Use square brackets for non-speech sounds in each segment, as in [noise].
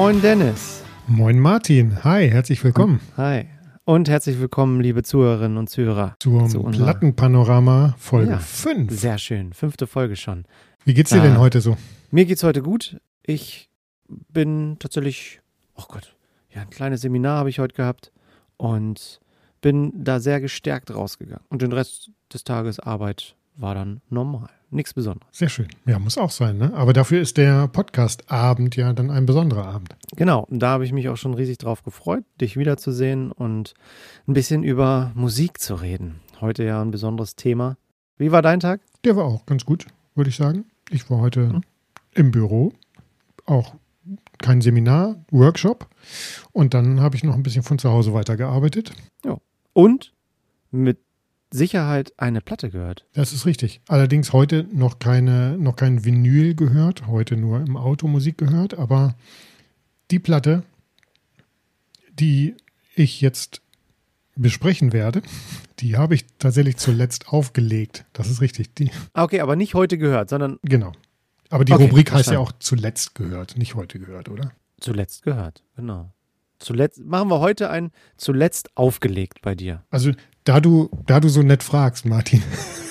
Moin Dennis. Moin Martin. Hi, herzlich willkommen. Hi. Und herzlich willkommen, liebe Zuhörerinnen und Zuhörer. Zum zu Plattenpanorama Folge Ja, 5. Sehr schön. Fünfte Folge schon. Wie geht's dir Ah. denn heute so? Mir geht's heute gut. Ich bin tatsächlich, oh Gott, ja, ein kleines Seminar habe ich heute gehabt und bin da sehr gestärkt rausgegangen. Und den Rest des Tages Arbeit war dann normal. Nichts Besonderes. Sehr schön. Ja, muss auch sein, ne? Aber dafür ist der Podcast-Abend ja dann ein besonderer Abend. Genau, und da habe ich mich auch schon riesig drauf gefreut, dich wiederzusehen und ein bisschen über Musik zu reden. Heute ja ein besonderes Thema. Wie war dein Tag? Der war auch ganz gut, würde ich sagen. Ich war heute Mhm. im Büro, auch kein Seminar, Workshop. Und dann habe ich noch ein bisschen von zu Hause weitergearbeitet. Und mit Sicherheit eine Platte gehört. Das ist richtig. Allerdings heute noch keine, noch kein Vinyl gehört, heute nur im Auto Musik gehört, aber die Platte, die ich jetzt besprechen werde, [laughs] die habe ich tatsächlich zuletzt aufgelegt. Das ist richtig. Die, Ah, Okay, aber nicht heute gehört, sondern genau. Aber die Okay, Rubrik heißt ja auch zuletzt gehört, nicht heute gehört, oder? zuletzt gehört. Genau. Zuletzt machen wir heute ein zuletzt aufgelegt bei dir. Also, da du, da du so nett fragst, Martin,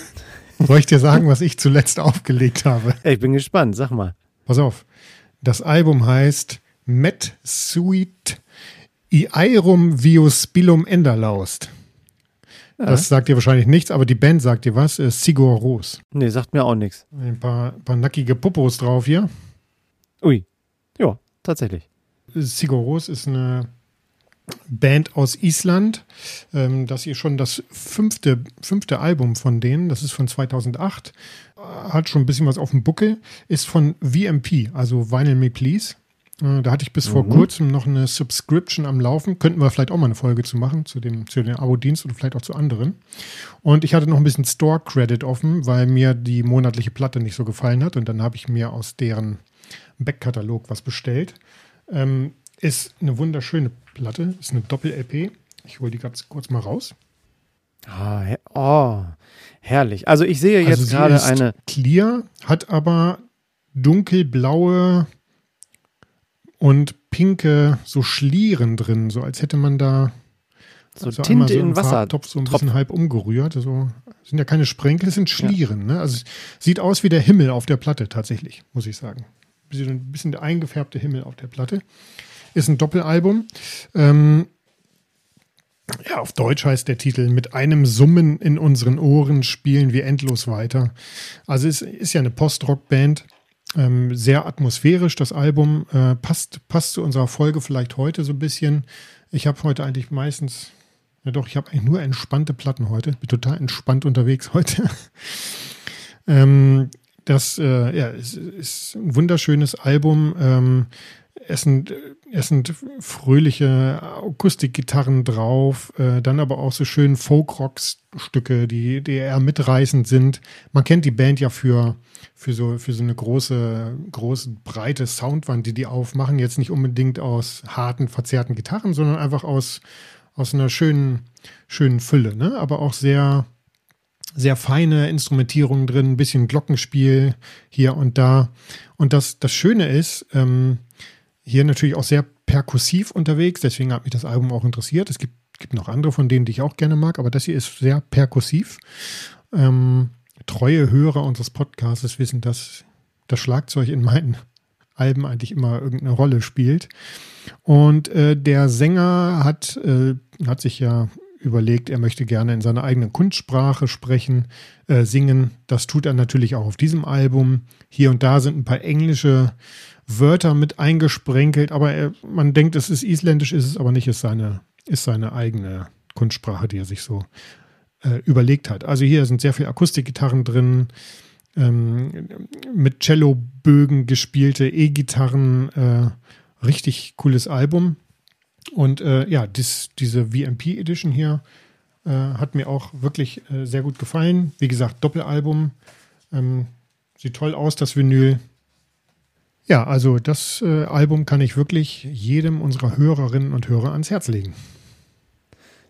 [laughs] soll ich dir sagen, was ich zuletzt aufgelegt habe? Ich bin gespannt, sag mal. Pass auf. Das Album heißt Met Suite Iairum Viospilum Enderlaust. Ja. Das sagt dir wahrscheinlich nichts, aber die Band sagt dir was. Äh, Sigur Ros. nee, sagt mir auch nichts. Ein paar, paar nackige Popos drauf hier. Ui. Ja, tatsächlich. Sigur Ros ist eine Band aus Island. Ähm, das ist schon das fünfte, fünfte Album von denen. Das ist von 2008. Äh, Hat schon ein bisschen was auf dem Buckel. Ist von VMP, also Vinyl Me Please. Äh, Da hatte ich bis vor Mhm. kurzem noch eine Subscription am Laufen. Könnten wir vielleicht auch mal eine Folge zu machen, zu dem, zu dem Abo-Dienst oder vielleicht auch zu anderen. Und ich hatte noch ein bisschen Store-Credit offen, weil mir die monatliche Platte nicht so gefallen hat. Und dann habe ich mir aus deren Backkatalog was bestellt. Ähm, ist eine wunderschöne Platte, ist eine Doppel-LP. Ich hole die ganz kurz mal raus. Ah, her oh, herrlich. Also ich sehe jetzt Also gerade ist eine. clear, hat aber dunkelblaue und pinke so Schlieren drin, so als hätte man da So also Tinte so in Wasser. Farbtopf so ein bisschen halb umgerührt. So sind ja keine Sprenkel, es sind Schlieren. Ne? Also sieht aus wie der Himmel auf der Platte tatsächlich, muss ich sagen. Ein bisschen der eingefärbte Himmel auf der Platte. Ist ein Doppelalbum. Ähm, ja, auf Deutsch heißt der Titel Mit einem Summen in unseren Ohren spielen wir endlos weiter. Also es ist ja eine Post-Rock-Band. Ähm, sehr atmosphärisch, das Album. Äh, passt, passt zu unserer Folge vielleicht heute so ein bisschen. Ich habe heute eigentlich meistens, ja doch, ich habe eigentlich nur entspannte Platten heute. Bin total entspannt unterwegs [laughs] heute. ähm, das äh, ja, es ist ein wunderschönes Album. Ähm, es sind, es sind fröhliche Akustikgitarren drauf, äh, dann aber auch so schön Folk-Rock-Stücke, die, die eher mitreißend sind. Man kennt die Band ja für, für, so, für so eine große, große, breite Soundwand, die die aufmachen. Jetzt nicht unbedingt aus harten, verzerrten Gitarren, sondern einfach aus, aus einer schönen, schönen Fülle, ne? aber auch sehr, sehr feine Instrumentierung drin, ein bisschen Glockenspiel hier und da. Und das, das Schöne ist, ähm, hier natürlich auch sehr perkussiv unterwegs, deswegen hat mich das Album auch interessiert. Es gibt, gibt noch andere von denen, die ich auch gerne mag, aber das hier ist sehr perkussiv. Ähm, treue Hörer unseres Podcasts wissen, dass das Schlagzeug in meinen Alben eigentlich immer irgendeine Rolle spielt. Und äh, der Sänger hat, äh, hat sich ja überlegt, er möchte gerne in seiner eigenen Kunstsprache sprechen, äh, singen. Das tut er natürlich auch auf diesem Album. Hier und da sind ein paar englische Wörter mit eingesprenkelt, aber er, man denkt, es ist isländisch, ist es aber nicht, ist seine, ist seine eigene Kunstsprache, die er sich so äh, überlegt hat. Also hier sind sehr viele Akustikgitarren drin, ähm, mit Cellobögen gespielte E-Gitarren, äh, richtig cooles Album. Und äh, ja, dis, diese VMP Edition hier äh, hat mir auch wirklich äh, sehr gut gefallen. Wie gesagt, Doppelalbum. Ähm, sieht toll aus, das Vinyl. Ja, also das äh, Album kann ich wirklich jedem unserer Hörerinnen und Hörer ans Herz legen.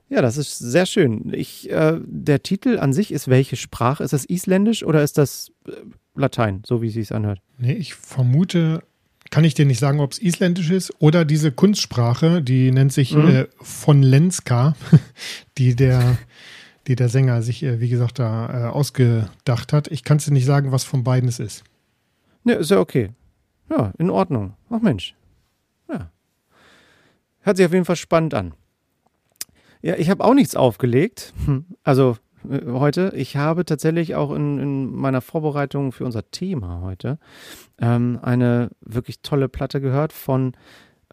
Ja, das ist sehr schön. Ich, äh, der Titel an sich ist welche Sprache? Ist das Isländisch oder ist das äh, Latein, so wie es sich anhört? Nee, ich vermute, kann ich dir nicht sagen, ob es isländisch ist oder diese Kunstsprache, die nennt sich Mhm. äh, von Lenska, [laughs] die der, die der Sänger sich, äh, wie gesagt, da äh, ausgedacht hat. Ich kann es dir nicht sagen, was von beiden es ist. Ne, ist ja okay. Ja, in Ordnung. Ach Mensch. Ja. Hört sich auf jeden Fall spannend an. Ja, ich habe auch nichts aufgelegt. Hm, Also heute. Ich habe tatsächlich auch in, in meiner Vorbereitung für unser Thema heute ähm, eine wirklich tolle Platte gehört von,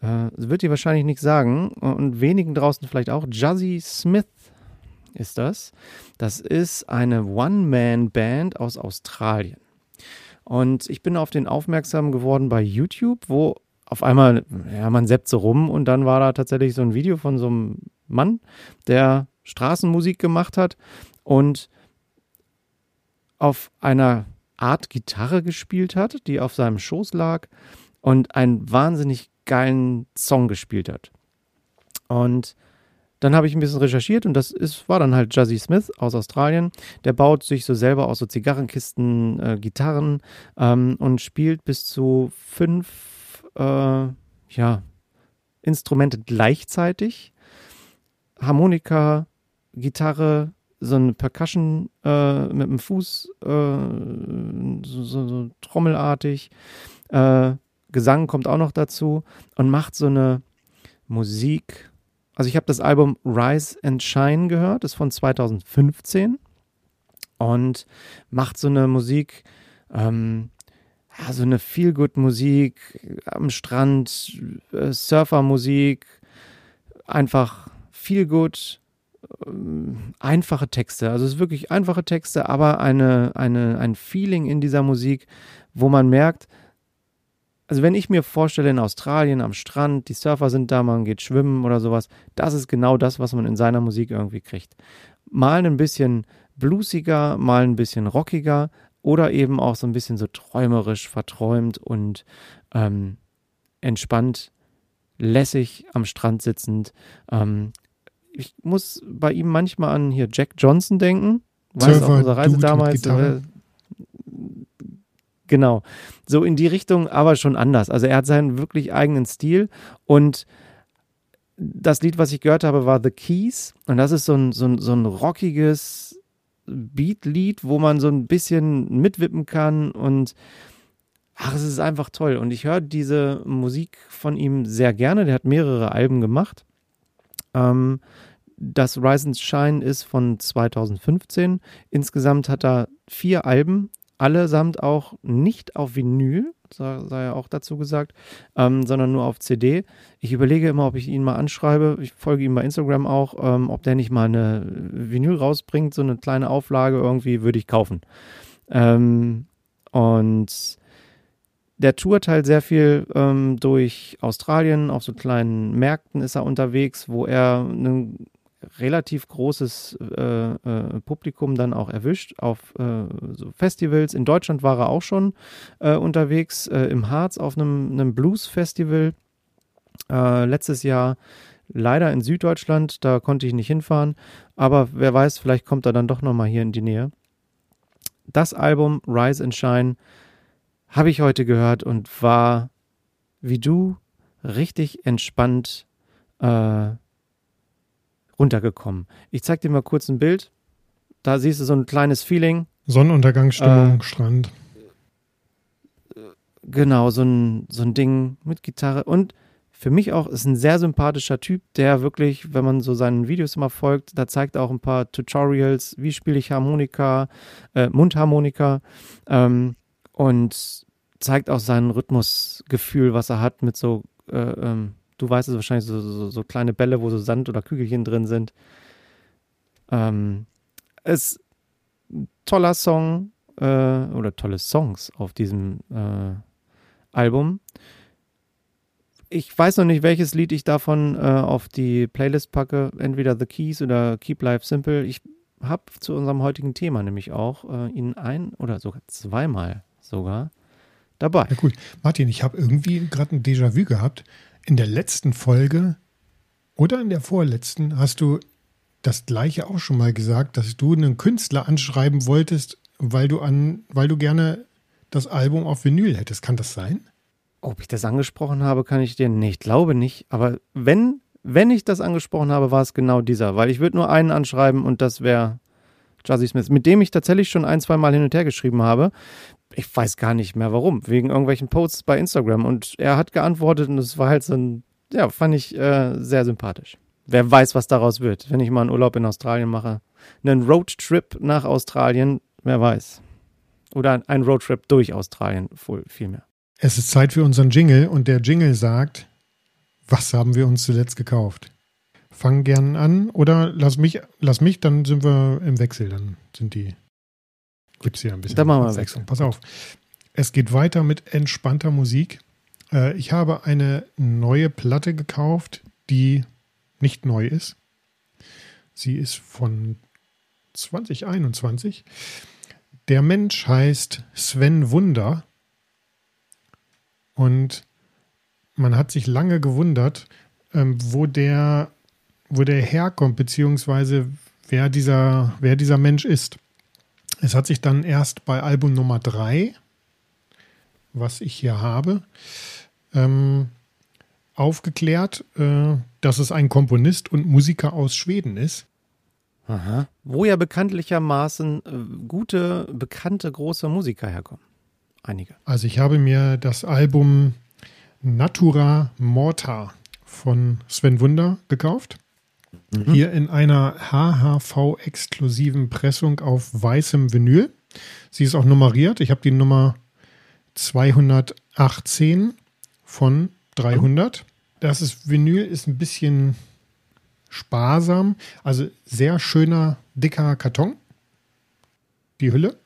äh, wird ihr wahrscheinlich nichts sagen und wenigen draußen vielleicht auch, Jazzy Smith ist das. Das ist eine One-Man-Band aus Australien. Und ich bin auf den aufmerksam geworden bei YouTube, wo auf einmal, ja, man seppt so rum und dann war da tatsächlich so ein Video von so einem Mann, der Straßenmusik gemacht hat und auf einer Art Gitarre gespielt hat, die auf seinem Schoß lag und einen wahnsinnig geilen Song gespielt hat. Und dann habe ich ein bisschen recherchiert und das ist, war dann halt Jazzy Smith aus Australien. Der baut sich so selber aus so Zigarrenkisten äh, Gitarren ähm, und spielt bis zu fünf äh, ja, Instrumente gleichzeitig. Harmonika, Gitarre, so eine Percussion äh, mit dem Fuß, äh, so, so, so trommelartig. Äh, Gesang kommt auch noch dazu und macht so eine Musik. Also ich habe das Album Rise and Shine gehört, ist von 2015 und macht so eine Musik, ähm, ja, so eine Feel-Good-Musik am Strand, äh, Surfer-Musik, einfach Feel-Good, einfache Texte. Also es ist wirklich einfache Texte, aber eine, eine, ein Feeling in dieser Musik, wo man merkt, also wenn ich mir vorstelle, in Australien am Strand, die Surfer sind da, man geht schwimmen oder sowas, das ist genau das, was man in seiner Musik irgendwie kriegt. Mal ein bisschen bluesiger, mal ein bisschen rockiger oder eben auch so ein bisschen so träumerisch, verträumt und ähm, entspannt, lässig am Strand sitzend. Ähm, ich muss bei ihm manchmal an hier Jack Johnson denken. Weißt du, auf unserer Reise Dude damals. Äh, genau. So in die Richtung, aber schon anders. Also er hat seinen wirklich eigenen Stil und das Lied, was ich gehört habe, war The Keys. Und das ist so ein, so ein, so ein rockiges Beat-Lied, wo man so ein bisschen mitwippen kann und ach, es ist einfach toll. Und ich höre diese Musik von ihm sehr gerne. Der hat mehrere Alben gemacht. Ähm, das Rise and Shine ist von 2015. Insgesamt hat er vier Alben, allesamt auch nicht auf Vinyl, sei, sei auch dazu gesagt, ähm, sondern nur auf CD. Ich überlege immer, ob ich ihn mal anschreibe. Ich folge ihm bei Instagram auch, ähm, ob der nicht mal eine Vinyl rausbringt, so eine kleine Auflage irgendwie, würde ich kaufen. Ähm, und der tourt halt sehr viel ähm, durch Australien, auf so kleinen Märkten ist er unterwegs, wo er ein relativ großes äh, äh, Publikum dann auch erwischt auf äh, so Festivals. In Deutschland war er auch schon äh, unterwegs, äh, im Harz auf einem, Blues-Festival äh, letztes Jahr. Leider in Süddeutschland, da konnte ich nicht hinfahren, aber wer weiß, vielleicht kommt er dann doch nochmal hier in die Nähe. Das Album Rise and Shine habe ich heute gehört und war wie du richtig entspannt äh, runtergekommen. Ich zeig dir mal kurz ein Bild. Da siehst du so ein kleines Feeling. Sonnenuntergangsstimmung, Äh, Strand. Genau, so ein, so ein Ding mit Gitarre. Und für mich auch ist ein sehr sympathischer Typ, der wirklich, wenn man so seinen Videos immer folgt, da zeigt er auch ein paar Tutorials, wie spiele ich Harmonika, äh, Mundharmonika ähm, und zeigt auch sein Rhythmusgefühl, was er hat mit so, äh, ähm, du weißt es wahrscheinlich, so, so, so kleine Bälle, wo so Sand oder Kügelchen drin sind. Ähm, ist ein toller Song äh, oder tolle Songs auf diesem äh, Album. Ich weiß noch nicht, welches Lied ich davon äh, auf die Playlist packe. Entweder The Keys oder Keep Life Simple. Ich habe zu unserem heutigen Thema nämlich auch äh, ihn ein oder sogar zweimal sogar dabei. Ja, gut. Martin, ich habe irgendwie gerade ein Déjà-vu gehabt. In der letzten Folge oder in der vorletzten hast du das gleiche auch schon mal gesagt, dass du einen Künstler anschreiben wolltest, weil du an, weil du gerne das Album auf Vinyl hättest. Kann das sein? Ob ich das angesprochen habe, kann ich dir nicht. Glaube nicht. Aber wenn, wenn ich das angesprochen habe, war es genau dieser. Weil ich würde nur einen anschreiben und das wäre Jazzy Smith, mit dem ich tatsächlich schon ein, zwei Mal hin und her geschrieben habe. Ich weiß gar nicht mehr warum. Wegen irgendwelchen Posts bei Instagram. Und er hat geantwortet und es war halt so ein, ja, fand ich äh, sehr sympathisch. Wer weiß, was daraus wird, wenn ich mal einen Urlaub in Australien mache. Einen Roadtrip nach Australien, wer weiß. Oder ein Roadtrip durch Australien, vielmehr. Es ist Zeit für unseren Jingle und der Jingle sagt, was haben wir uns zuletzt gekauft? Fang gern an oder lass mich, lass mich, dann sind wir im Wechsel, dann sind die, gibt es hier ein bisschen. Dann machen wir Wechsel. Pass auf. Es geht weiter mit entspannter Musik. Äh, ich habe eine neue Platte gekauft, die nicht neu ist. Sie ist von 2021. Der Mensch heißt Sven Wunder und man hat sich lange gewundert, ähm, wo der, wo der herkommt, beziehungsweise wer dieser, wer dieser Mensch ist. Es hat sich dann erst bei Album Nummer 3, was ich hier habe, ähm, aufgeklärt, äh, dass es ein Komponist und Musiker aus Schweden ist. Aha. Wo ja bekanntlichermaßen äh, gute, bekannte, große Musiker herkommen. Einige. Also ich habe mir das Album Natura Morta von Sven Wunder gekauft. Mhm. Hier in einer HHV-exklusiven Pressung auf weißem Vinyl. Sie ist auch nummeriert. Ich habe die Nummer 218 von 300. Das ist Vinyl ist ein bisschen sparsam, also sehr schöner dicker Karton. Die Hülle,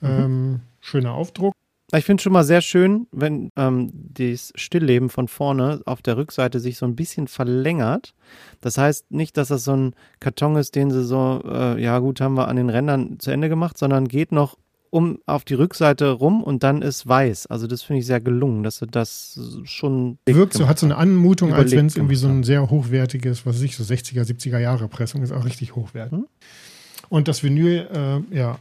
mhm. ähm, schöner Aufdruck. Ich finde schon mal sehr schön, wenn ähm, das Stillleben von vorne auf der Rückseite sich so ein bisschen verlängert. Das heißt nicht, dass das so ein Karton ist, den sie so, äh, ja gut, haben wir an den Rändern zu Ende gemacht, sondern geht noch um auf die Rückseite rum und dann ist weiß. Also das finde ich sehr gelungen, dass sie das schon wirkt so, hat so eine Anmutung, als wenn es irgendwie so ein sehr hochwertiges, was weiß ich, so 60er, 70er Jahre Pressung ist, auch richtig hochwertig. Hm? Und das Vinyl, äh, ja,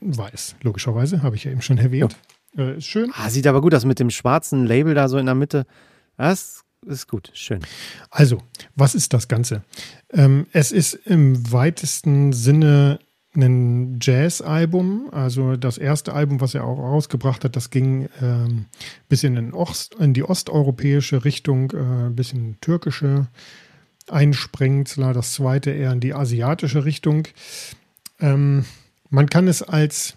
weiß, logischerweise, habe ich ja eben schon erwähnt. Ja. Äh, ist schön. Ah, sieht aber gut aus mit dem schwarzen Label da so in der Mitte. Das ist gut, schön. Also, was ist das Ganze? Ähm, es ist im weitesten Sinne ein Jazz-Album. Also das erste Album, was er auch rausgebracht hat, das ging ähm, bisschen in, Ost, in die osteuropäische Richtung, äh, bisschen türkische Einsprengsler. Das zweite eher in die asiatische Richtung. Ähm, man kann es als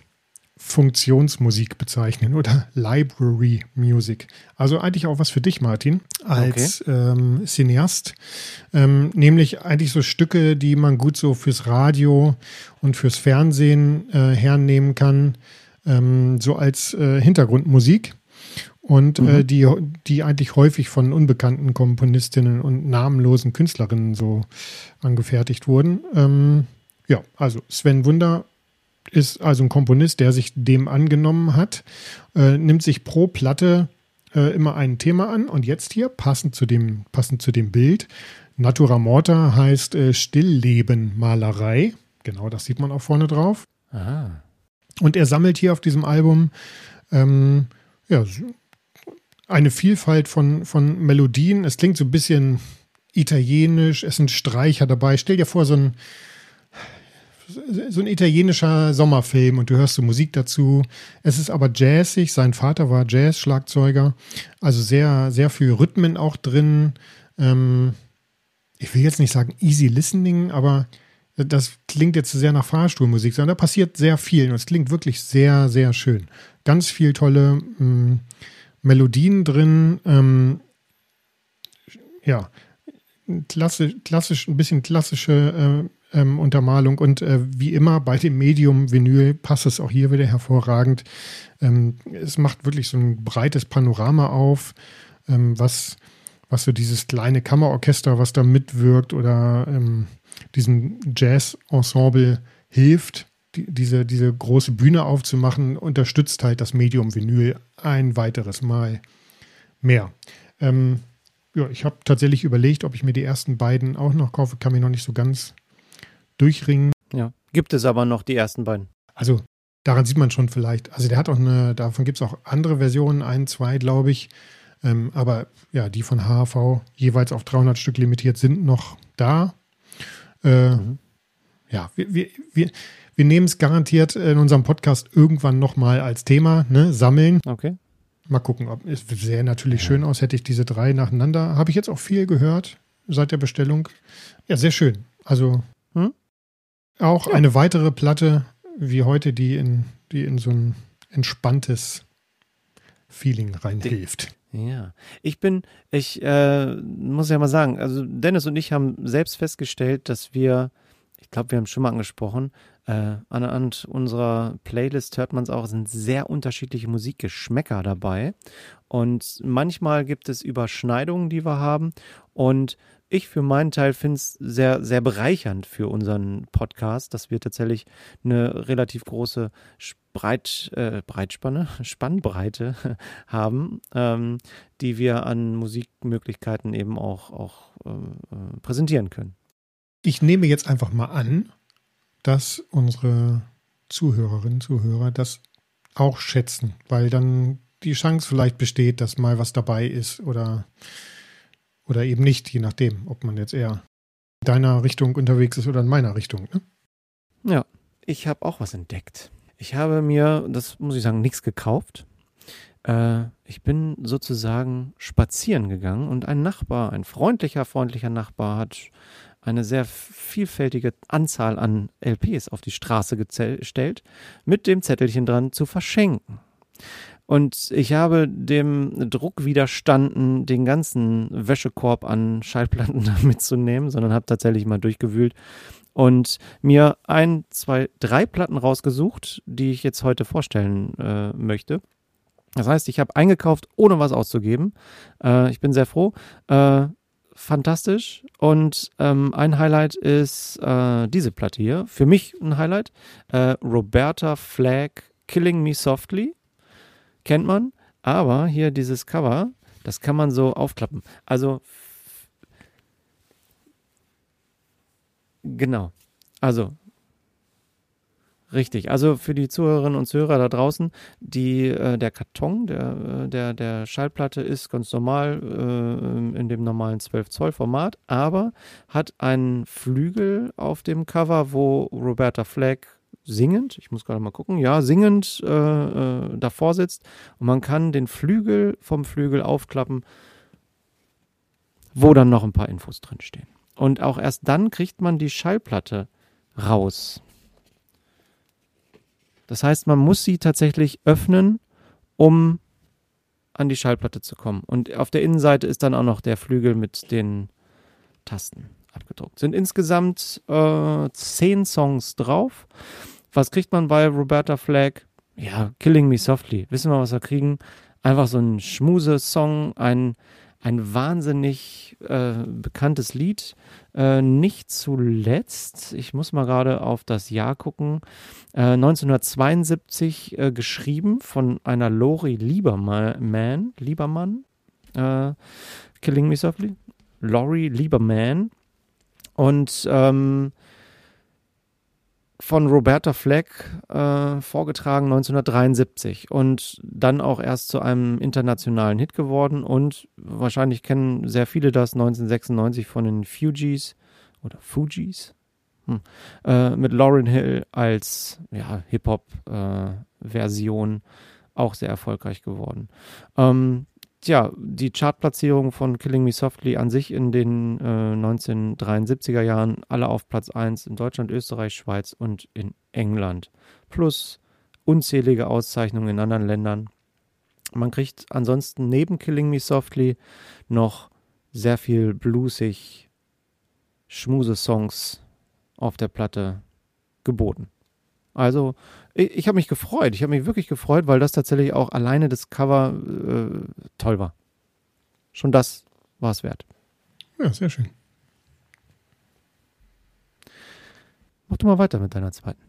Funktionsmusik bezeichnen oder Library Music. Also eigentlich auch was für dich, Martin, als okay. ähm, Cineast. Ähm, nämlich eigentlich so Stücke, die man gut so fürs Radio und fürs Fernsehen äh, hernehmen kann, ähm, so als äh, Hintergrundmusik. Und äh, mhm. äh, die, die eigentlich häufig von unbekannten Komponistinnen und namenlosen Künstlerinnen so angefertigt wurden. Ähm, ja, also Sven Wunder ist also ein Komponist, der sich dem angenommen hat, äh, nimmt sich pro Platte äh, immer ein Thema an und jetzt hier, passend zu dem, passend zu dem Bild, Natura Morta heißt äh, Stillleben Malerei. Genau, das sieht man auch vorne drauf. Aha. Und er sammelt hier auf diesem Album ähm, ja, eine Vielfalt von, von Melodien. Es klingt so ein bisschen italienisch, es sind Streicher dabei. Stell dir vor, so ein, so ein italienischer Sommerfilm und du hörst so Musik dazu. Es ist aber jazzig. Sein Vater war Jazz-Schlagzeuger. Also sehr, sehr viel Rhythmen auch drin. Ähm, ich will jetzt nicht sagen easy listening, aber das klingt jetzt sehr nach Fahrstuhlmusik, sondern da passiert sehr viel und es klingt wirklich sehr, sehr schön. Ganz viel tolle ähm, Melodien drin. Ähm, ja, klassisch, klassisch, ein bisschen klassische äh, ähm, Untermalung. Und äh, wie immer bei dem Medium Vinyl passt es auch hier wieder hervorragend. Ähm, es macht wirklich so ein breites Panorama auf, ähm, was, was so dieses kleine Kammerorchester, was da mitwirkt oder ähm, diesem Jazz-Ensemble hilft, die, diese, diese große Bühne aufzumachen, unterstützt halt das Medium Vinyl ein weiteres Mal mehr. Ähm, ja, ich habe tatsächlich überlegt, ob ich mir die ersten beiden auch noch kaufe, kann mich noch nicht so ganz durchringen. Ja, gibt es aber noch die ersten beiden. Also daran sieht man schon vielleicht, also der hat auch eine, davon gibt es auch andere Versionen, ein, zwei, glaube ich. Ähm, aber ja, die von HHV jeweils auf 300 Stück limitiert sind noch da. Äh, mhm. Ja, wir, wir, wir, wir nehmen es garantiert in unserem Podcast irgendwann nochmal als Thema, ne? Sammeln. Okay. Mal gucken, ob es sähe natürlich ja. schön aus, hätte ich diese drei nacheinander. Habe ich jetzt auch viel gehört seit der Bestellung. Ja, sehr schön. Also? Auch ja. eine weitere Platte wie heute, die in, die in so ein entspanntes Feeling reinhilft. Ja, ich bin, ich äh, muss ja mal sagen, also Dennis und ich haben selbst festgestellt, dass wir, ich glaube, wir haben schon mal angesprochen, äh, anhand unserer Playlist hört man es auch, sind sehr unterschiedliche Musikgeschmäcker dabei. Und manchmal gibt es Überschneidungen, die wir haben. Und ich für meinen Teil finde es sehr, sehr bereichernd für unseren Podcast, dass wir tatsächlich eine relativ große Breit, äh, Breitspanne, [laughs] Spannbreite [laughs] haben, ähm, die wir an Musikmöglichkeiten eben auch, auch äh, äh präsentieren können. Ich nehme jetzt einfach mal an, dass unsere Zuhörerinnen, Zuhörer das auch schätzen, weil dann die Chance vielleicht besteht, dass mal was dabei ist oder, oder eben nicht, je nachdem, ob man jetzt eher in deiner Richtung unterwegs ist oder in meiner Richtung. Ne? Ja, ich habe auch was entdeckt. Ich habe mir, das muss ich sagen, nichts gekauft. Äh, ich bin sozusagen spazieren gegangen und ein Nachbar, ein freundlicher, freundlicher Nachbar hat eine sehr vielfältige Anzahl an LPs auf die Straße gestellt, mit dem Zettelchen dran zu verschenken. Und ich habe dem Druck widerstanden, den ganzen Wäschekorb an Schallplatten [laughs] mitzunehmen, sondern habe tatsächlich mal durchgewühlt und mir ein, zwei, drei Platten rausgesucht, die ich jetzt heute vorstellen äh, möchte. Das heißt, ich habe eingekauft, ohne was auszugeben. Äh, ich bin sehr froh. Äh, fantastisch. Und ähm, ein Highlight ist äh, diese Platte hier. Für mich ein Highlight. Äh, Roberta Flack Killing Me Softly. Kennt man. Aber hier dieses Cover, das kann man so aufklappen. Also, genau. Also, Richtig, also für die Zuhörerinnen und Zuhörer da draußen, die, äh, der Karton der, äh, der, der Schallplatte ist ganz normal äh, in dem normalen 12 Zoll Format, aber hat einen Flügel auf dem Cover, wo Roberta Flack singend, ich muss gerade mal gucken, ja, singend äh, äh, davor sitzt und man kann den Flügel vom Flügel aufklappen, wo dann noch ein paar Infos drinstehen. Und auch erst dann kriegt man die Schallplatte raus. Das heißt, man muss sie tatsächlich öffnen, um an die Schallplatte zu kommen. Und auf der Innenseite ist dann auch noch der Flügel mit den Tasten abgedruckt. Sind insgesamt äh, zehn Songs drauf. Was kriegt man bei Roberta Flack? Ja, Killing Me Softly. Wissen wir, was wir kriegen? Einfach so ein Schmuse-Song, ein ein wahnsinnig äh, bekanntes Lied. Äh, nicht zuletzt, ich muss mal gerade auf das Jahr gucken, äh, 1972 äh, geschrieben von einer Lori Lieberman, Liebermann, äh, Killing Me Softly, Lori Lieberman. Und ähm, von Roberta Fleck äh, vorgetragen 1973 und dann auch erst zu einem internationalen Hit geworden und wahrscheinlich kennen sehr viele das 1996 von den Fugees oder Fugees hm, äh, mit Lauryn Hill als ja, Hip-Hop-Version äh, auch sehr erfolgreich geworden. Ähm, ja, die Chartplatzierung von Killing Me Softly an sich in den äh, 1973er Jahren alle auf Platz 1 in Deutschland, Österreich, Schweiz und in England. Plus unzählige Auszeichnungen in anderen Ländern. Man kriegt ansonsten neben Killing Me Softly noch sehr viel bluesig Schmuse-Songs auf der Platte geboten. Also ich, ich habe mich gefreut. Ich habe mich wirklich gefreut, weil das tatsächlich auch alleine das Cover äh, toll war. Schon das war es wert. Ja, sehr schön. Mach du mal weiter mit deiner zweiten.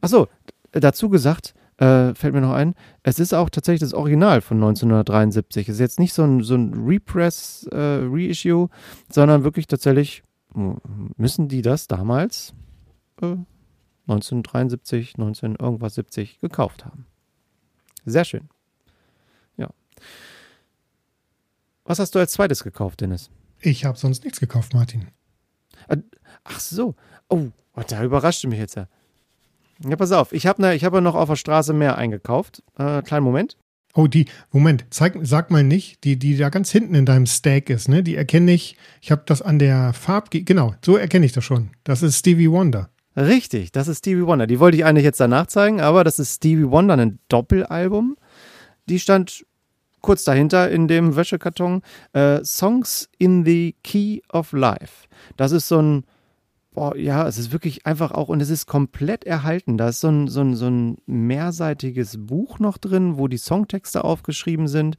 Achso, dazu gesagt, äh, fällt mir noch ein, es ist auch tatsächlich das Original von 1973. Es ist jetzt nicht so ein, so ein Repress, äh, Reissue, sondern wirklich tatsächlich, müssen die das damals äh, 1973, 19 irgendwas 70 gekauft haben. Sehr schön. Was hast du als zweites gekauft, Dennis? Ich habe sonst nichts gekauft, Martin. Ach so. Oh, da überraschte mich jetzt ja. Ja, pass auf. Ich habe ne, hab ja noch auf der Straße mehr eingekauft. Äh, kleinen Moment. Oh, die, Moment, zeig, sag mal nicht, die, die da ganz hinten in deinem Stack ist, ne? Die erkenne ich. Ich habe das an der Farb, genau, so erkenne ich das schon. Das ist Stevie Wonder. Richtig, das ist Stevie Wonder. Die wollte ich eigentlich jetzt danach zeigen, aber das ist Stevie Wonder, ein Doppelalbum. Die stand kurz dahinter in dem Wäschekarton. Äh, Songs in the Key of Life. Das ist so ein, boah, ja, es ist wirklich einfach auch, und es ist komplett erhalten. Da ist so ein, so ein, so ein mehrseitiges Buch noch drin, wo die Songtexte aufgeschrieben sind.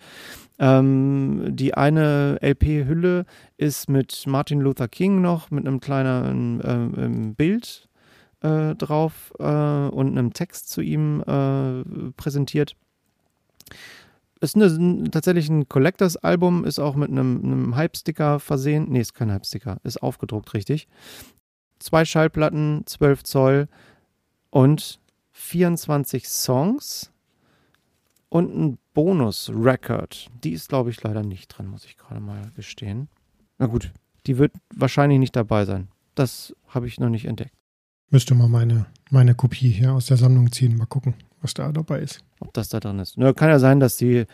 Ähm, die eine LP-Hülle ist mit Martin Luther King noch, mit einem kleinen äh, Bild äh, drauf äh, und einem Text zu ihm äh, präsentiert. Ist eine, tatsächlich ein Collectors-Album, ist auch mit einem, einem Hype-Sticker versehen. Nee, ist kein Hype-Sticker, ist aufgedruckt, richtig. Zwei Schallplatten, 12 Zoll und 24 Songs und ein Bonus-Record. Die ist, glaube ich, leider nicht drin, muss ich gerade mal gestehen. Na gut, die wird wahrscheinlich nicht dabei sein. Das habe ich noch nicht entdeckt. Müsste mal meine, meine Kopie hier aus der Sammlung ziehen, mal gucken, was da dabei ist. Ob das da drin ist. Nur kann ja sein, dass sie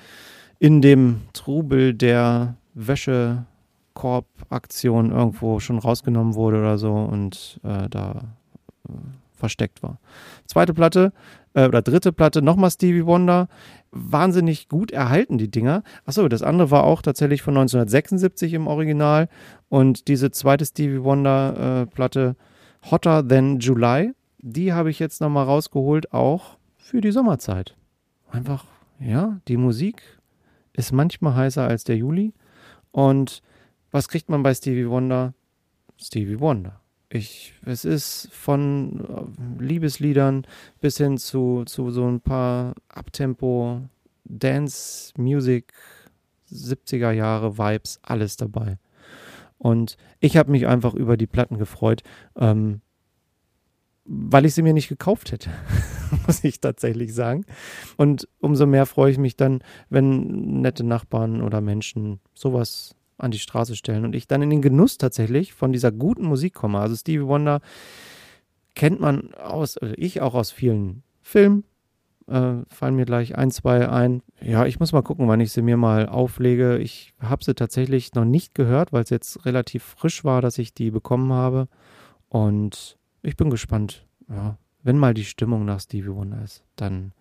in dem Trubel der Wäschekorb-Aktion irgendwo schon rausgenommen wurde oder so und äh, da äh, versteckt war. Zweite Platte äh, oder dritte Platte, nochmal Stevie Wonder. Wahnsinnig gut erhalten, die Dinger. Achso, das andere war auch tatsächlich von 1976 im Original. Und diese zweite Stevie Wonder-Platte äh, Hotter Than July. Die habe ich jetzt nochmal rausgeholt, auch für die Sommerzeit. Einfach, ja, die Musik ist manchmal heißer als der Juli. Und was kriegt man bei Stevie Wonder? Stevie Wonder. Ich, es ist von äh, Liebesliedern bis hin zu, zu so ein paar Abtempo, Dance, Music, 70er Jahre Vibes, alles dabei. Und ich habe mich einfach über die Platten gefreut, ähm, weil ich sie mir nicht gekauft hätte, [laughs] muss ich tatsächlich sagen. Und umso mehr freue ich mich dann, wenn nette Nachbarn oder Menschen sowas an die Straße stellen und ich dann in den Genuss tatsächlich von dieser guten Musik komme. Also Stevie Wonder kennt man aus, also ich auch aus vielen Filmen, äh, fallen mir gleich ein, zwei ein. Ja, ich muss mal gucken, wann ich sie mir mal auflege. Ich habe sie tatsächlich noch nicht gehört, weil es jetzt relativ frisch war, dass ich die bekommen habe. Und ich bin gespannt. Ja, wenn mal die Stimmung nach Stevie Wonder ist, dann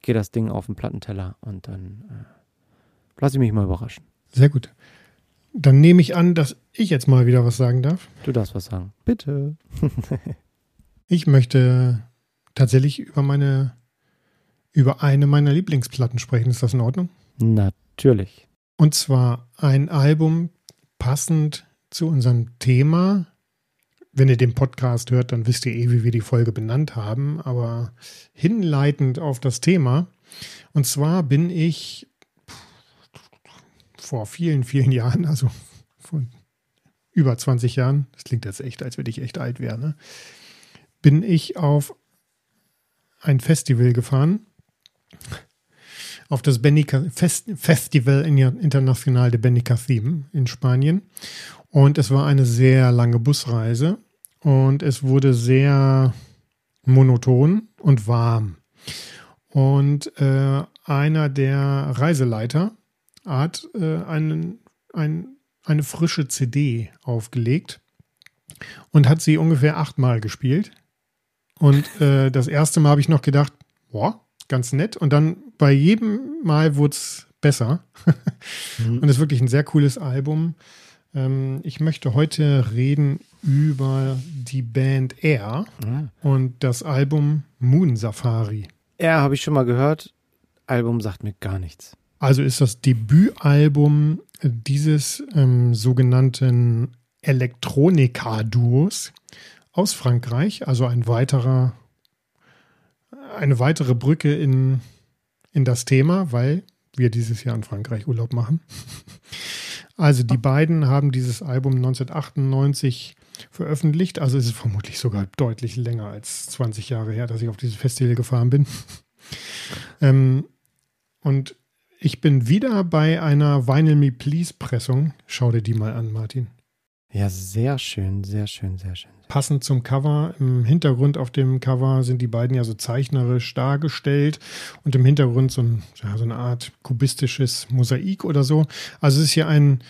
geht das Ding auf den Plattenteller und dann äh, lasse ich mich mal überraschen. Sehr gut. Dann nehme ich an, dass ich jetzt mal wieder was sagen darf. Du darfst was sagen. Bitte. [laughs] ich möchte tatsächlich über meine über eine meiner Lieblingsplatten sprechen. Ist das in Ordnung? Natürlich. Und zwar ein Album passend zu unserem Thema. Wenn ihr den Podcast hört, dann wisst ihr eh, wie wir die Folge benannt haben, aber hinleitend auf das Thema. Und zwar bin ich vor vielen, vielen Jahren, also vor über 20 Jahren, das klingt jetzt echt, als wenn ich echt alt wäre, ne? bin ich auf ein Festival gefahren auf das Benica Fest Festival Internacional de Benicassim in Spanien. Und es war eine sehr lange Busreise und es wurde sehr monoton und warm. Und äh, einer der Reiseleiter hat äh, einen, ein, eine frische CD aufgelegt und hat sie ungefähr achtmal gespielt. Und äh, das erste Mal habe ich noch gedacht, boah, ganz nett. Und dann bei jedem Mal wurde es besser. mhm. Und es ist wirklich ein sehr cooles Album. Ähm, ich möchte heute reden über die Band Air mhm. und das Album Moon Safari. Air habe ich schon mal gehört. Album sagt mir gar nichts. Also ist das Debütalbum dieses ähm, sogenannten Elektronika-Duos aus Frankreich, also ein weiterer eine weitere Brücke in, in das Thema, weil wir dieses Jahr in Frankreich Urlaub machen. [laughs] Also die beiden haben dieses Album 1998 veröffentlicht. Also ist es vermutlich sogar deutlich länger als 20 Jahre her, dass ich auf dieses Festival gefahren bin. [laughs] ähm, und ich bin wieder bei einer Vinyl Me Please Pressung. Schau dir die mal an, Martin. Ja, sehr schön, sehr schön, sehr schön. Passend zum Cover. Im Hintergrund auf dem Cover sind die beiden ja so zeichnerisch dargestellt und im Hintergrund so, ein, ja, so eine Art kubistisches Mosaik oder so. Also es ist hier ein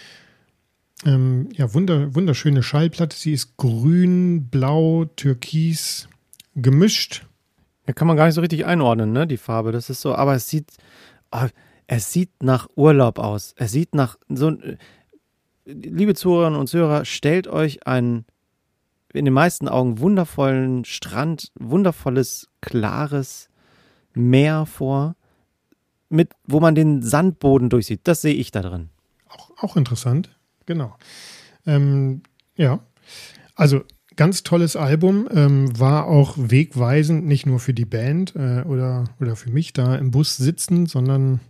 ähm, ja, wunder, wunderschöne Schallplatte. Sie ist grün, blau, türkis gemischt. Ja, kann man gar nicht so richtig einordnen, ne, die Farbe. Das ist so, aber es sieht, oh, es sieht nach Urlaub aus. Es sieht nach so, liebe Zuhörerinnen und Zuhörer, stellt euch einen in den meisten Augen wundervollen Strand, wundervolles, klares Meer vor, mit, wo man den Sandboden durchsieht. Das sehe ich da drin. Auch, auch interessant, genau. Ähm, ja, also ganz tolles Album, ähm, war auch wegweisend, nicht nur für die Band äh, oder, oder für mich da im Bus sitzen, sondern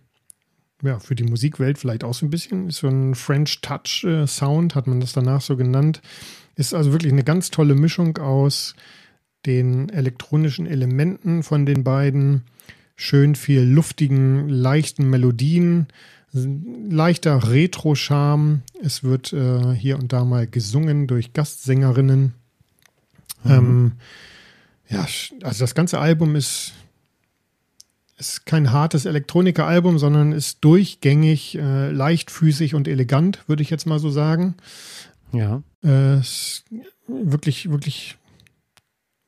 ja, für die Musikwelt vielleicht auch so ein bisschen. Ist so ein French Touch äh, Sound, hat man das danach so genannt. Ist also wirklich eine ganz tolle Mischung aus den elektronischen Elementen von den beiden. Schön viel luftigen, leichten Melodien, leichter Retro-Charme. Es wird äh, hier und da mal gesungen durch Gastsängerinnen. Mhm. Ähm, ja, also das ganze Album ist ist kein hartes Elektroniker-Album, sondern ist durchgängig, äh, leichtfüßig und elegant, würde ich jetzt mal so sagen. Ja. Äh, wirklich, wirklich,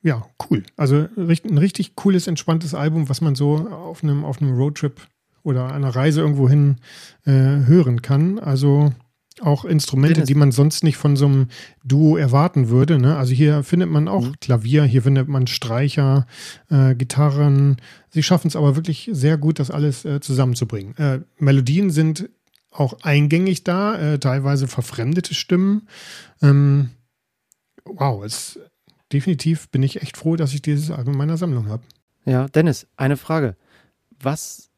ja, cool. Also ein richtig cooles, entspanntes Album, was man so auf einem, auf einem Roadtrip oder einer Reise irgendwo hin äh, hören kann. Also auch Instrumente, die man sonst nicht von so einem Duo erwarten würde. Ne? Also hier findet man auch mhm. Klavier, hier findet man Streicher, äh, Gitarren. Sie schaffen es aber wirklich sehr gut, das alles äh, zusammenzubringen. Äh, Melodien sind auch eingängig da, äh, teilweise verfremdete Stimmen. Ähm, wow, es, definitiv bin ich echt froh, dass ich dieses Album in meiner Sammlung habe. Ja, Dennis, eine Frage. Was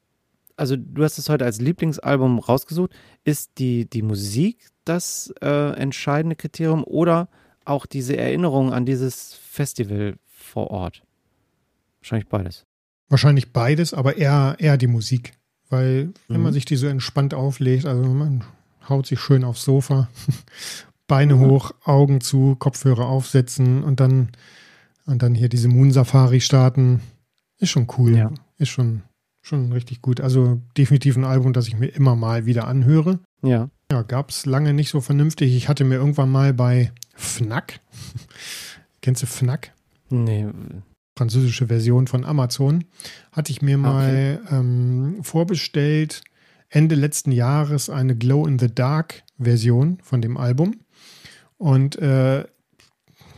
also du hast es heute als Lieblingsalbum rausgesucht. Ist die, die Musik das äh, entscheidende Kriterium oder auch diese Erinnerung an dieses Festival vor Ort? Wahrscheinlich beides. Wahrscheinlich beides, aber eher, eher die Musik. Weil wenn mhm. man sich die so entspannt auflegt, also man haut sich schön aufs Sofa, [laughs] Beine mhm. hoch, Augen zu, Kopfhörer aufsetzen und dann, und dann hier diese Moon Safari starten, ist schon cool. Ja. Ist schon, schon richtig gut. Also definitiv ein Album, das ich mir immer mal wieder anhöre. Ja. Ja, gab es lange nicht so vernünftig. Ich hatte mir irgendwann mal bei Fnac, [laughs] kennst du Fnac? Nee. Französische Version von Amazon, hatte ich mir mal okay. ähm, vorbestellt, Ende letzten Jahres eine Glow in the Dark Version von dem Album. Und äh,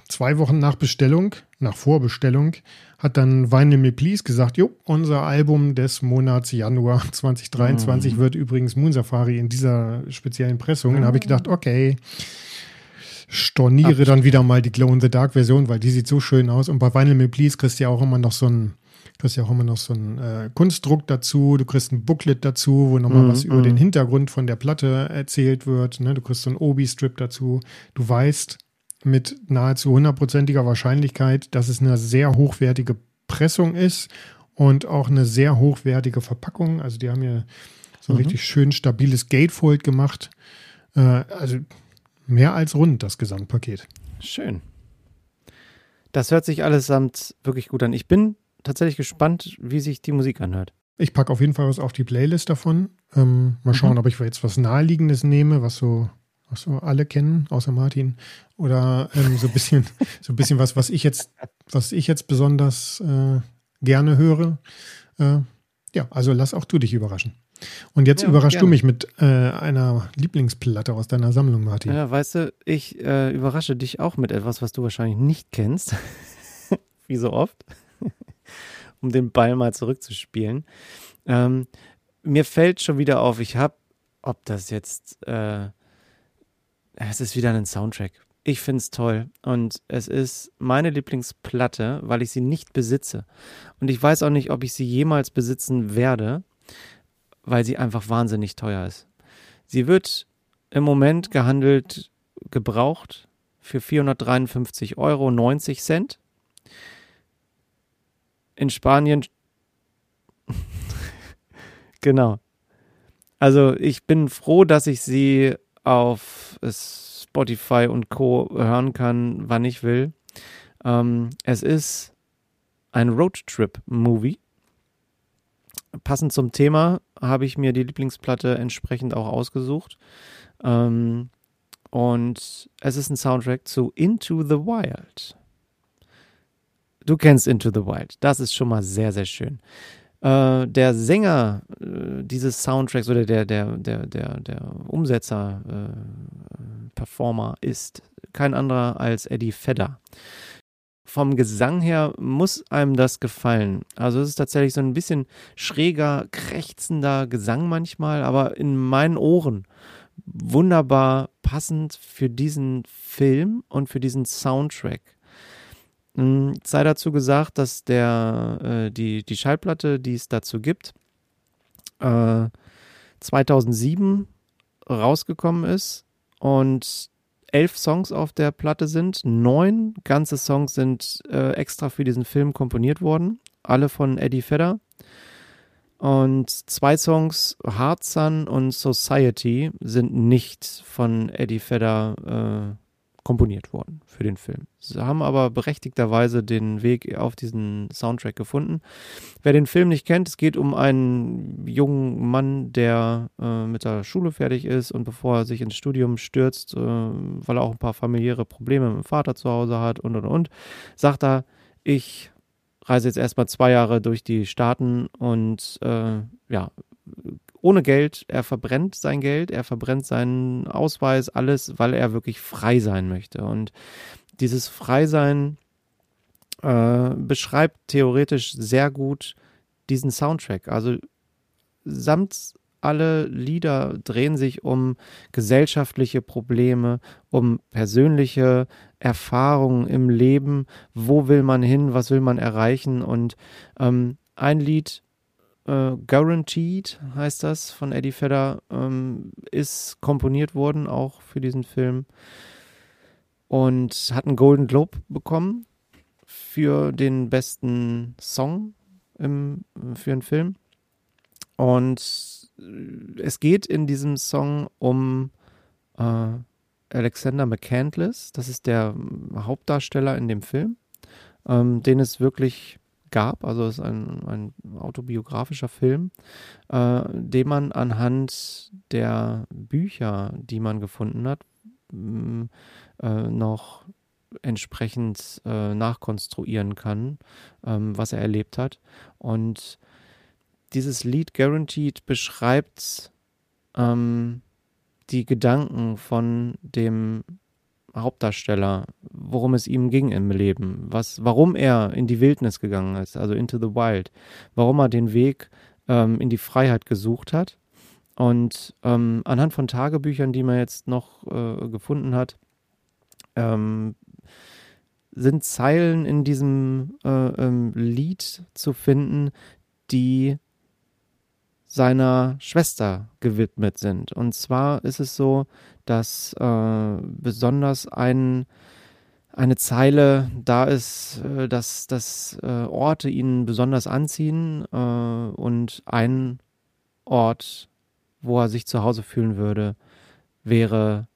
zwei Wochen nach Bestellung, nach Vorbestellung, hat dann Vinyl Me Please gesagt, jo, unser Album des Monats Januar [laughs] 2023 mhm. wird übrigens Moon Safari in dieser speziellen Pressung. Mhm. Dann habe ich gedacht, okay, storniere Ach, dann wieder mal die Glow in the Dark Version, weil die sieht so schön aus. Und bei Vinyl Me Please kriegst du ja auch immer noch so ein kriegst ja auch immer noch so einen äh, Kunstdruck dazu, du kriegst ein Booklet dazu, wo nochmal mm, was mm. über den Hintergrund von der Platte erzählt wird. Ne? Du kriegst so einen Obi-Strip dazu. Du weißt, mit nahezu hundertprozentiger Wahrscheinlichkeit, dass es eine sehr hochwertige Pressung ist und auch eine sehr hochwertige Verpackung. Also die haben ja so ein mhm. richtig schön stabiles Gatefold gemacht. Äh, also mehr als rund das Gesamtpaket. Schön. Das hört sich allesamt wirklich gut an. Ich bin tatsächlich gespannt, wie sich die Musik anhört. Ich packe auf jeden Fall was auf die Playlist davon. Ähm, mal schauen, mhm. ob ich jetzt was Naheliegendes nehme, was so was so alle kennen, außer Martin. Oder ähm, so ein bisschen, [laughs] so ein bisschen was, was ich jetzt, was ich jetzt besonders äh, gerne höre. Äh, ja, also lass auch du dich überraschen. Und jetzt ja, überraschst gerne. du mich mit äh, einer Lieblingsplatte aus deiner Sammlung, Martin. Ja, weißt du, ich äh, überrasche dich auch mit etwas, was du wahrscheinlich nicht kennst. [laughs] Wie so oft. [laughs] um den Ball mal zurückzuspielen. Ähm, mir fällt schon wieder auf, ich habe, ob das jetzt äh, es ist wieder ein Soundtrack. Ich finde es toll und es ist meine Lieblingsplatte, weil ich sie nicht besitze. Und ich weiß auch nicht, ob ich sie jemals besitzen werde, weil sie einfach wahnsinnig teuer ist. Sie wird im Moment gehandelt, gebraucht für 453,90 Euro. In Spanien, [laughs] genau. Also ich bin froh, dass ich sie auf Spotify und Co. hören kann, wann ich will. Ähm, es ist ein Roadtrip-Movie. Passend zum Thema habe ich mir die Lieblingsplatte entsprechend auch ausgesucht. Ähm, und es ist ein Soundtrack zu Into the Wild. Du kennst Into the Wild. Das ist schon mal sehr, sehr schön. Äh, der Sänger äh, dieses Soundtracks oder der, der, der, der, der Umsetzer, äh, Performer ist kein anderer als Eddie Fedder. Vom Gesang her muss einem das gefallen. Also es ist tatsächlich so ein bisschen schräger, krächzender Gesang manchmal, aber in meinen Ohren wunderbar passend für diesen Film und für diesen Soundtrack. Hm, sei dazu gesagt, dass der, äh, die, die Schallplatte, die es dazu gibt, äh, 2007 rausgekommen ist und elf Songs auf der Platte sind. Neun ganze Songs sind äh, extra für diesen Film komponiert worden, alle von Eddie Fedder. Und zwei Songs, Hard Sun und Society, sind nicht von Eddie Fedder äh, komponiert worden für den Film. Sie haben aber berechtigterweise den Weg auf diesen Soundtrack gefunden. Wer den Film nicht kennt, es geht um einen jungen Mann, der äh, mit der Schule fertig ist und bevor er sich ins Studium stürzt, äh, weil er auch ein paar familiäre Probleme mit dem Vater zu Hause hat und und und, sagt er, ich reise jetzt erstmal zwei Jahre durch die Staaten und äh, ja, ohne Geld. Er verbrennt sein Geld, er verbrennt seinen Ausweis, alles, weil er wirklich frei sein möchte. Und dieses Freisein äh, beschreibt theoretisch sehr gut diesen Soundtrack. Also samt alle Lieder drehen sich um gesellschaftliche Probleme, um persönliche Erfahrungen im Leben. Wo will man hin? Was will man erreichen? Und ähm, ein Lied äh, Guaranteed heißt das von Eddie Vedder, ähm, ist komponiert worden auch für diesen Film und hat einen Golden Globe bekommen für den besten Song im, für einen Film. Und es geht in diesem Song um äh, Alexander McCandless, das ist der Hauptdarsteller in dem Film, ähm, den es wirklich gab. Also es ist ein, ein autobiografischer Film, äh, den man anhand der Bücher, die man gefunden hat, äh, noch entsprechend äh, nachkonstruieren kann, ähm, was er erlebt hat. Und dieses Lied Guaranteed beschreibt ähm, die Gedanken von dem Hauptdarsteller, worum es ihm ging im Leben, was, warum er in die Wildnis gegangen ist, also into the wild, warum er den Weg ähm, in die Freiheit gesucht hat. Und ähm, anhand von Tagebüchern, die man jetzt noch äh, gefunden hat, ähm, sind Zeilen in diesem äh, ähm, Lied zu finden, die seiner Schwester gewidmet sind. Und zwar ist es so, dass äh, besonders ein, eine Zeile da ist, äh, dass, dass äh, Orte ihn besonders anziehen äh, und ein Ort, wo er sich zu Hause fühlen würde, wäre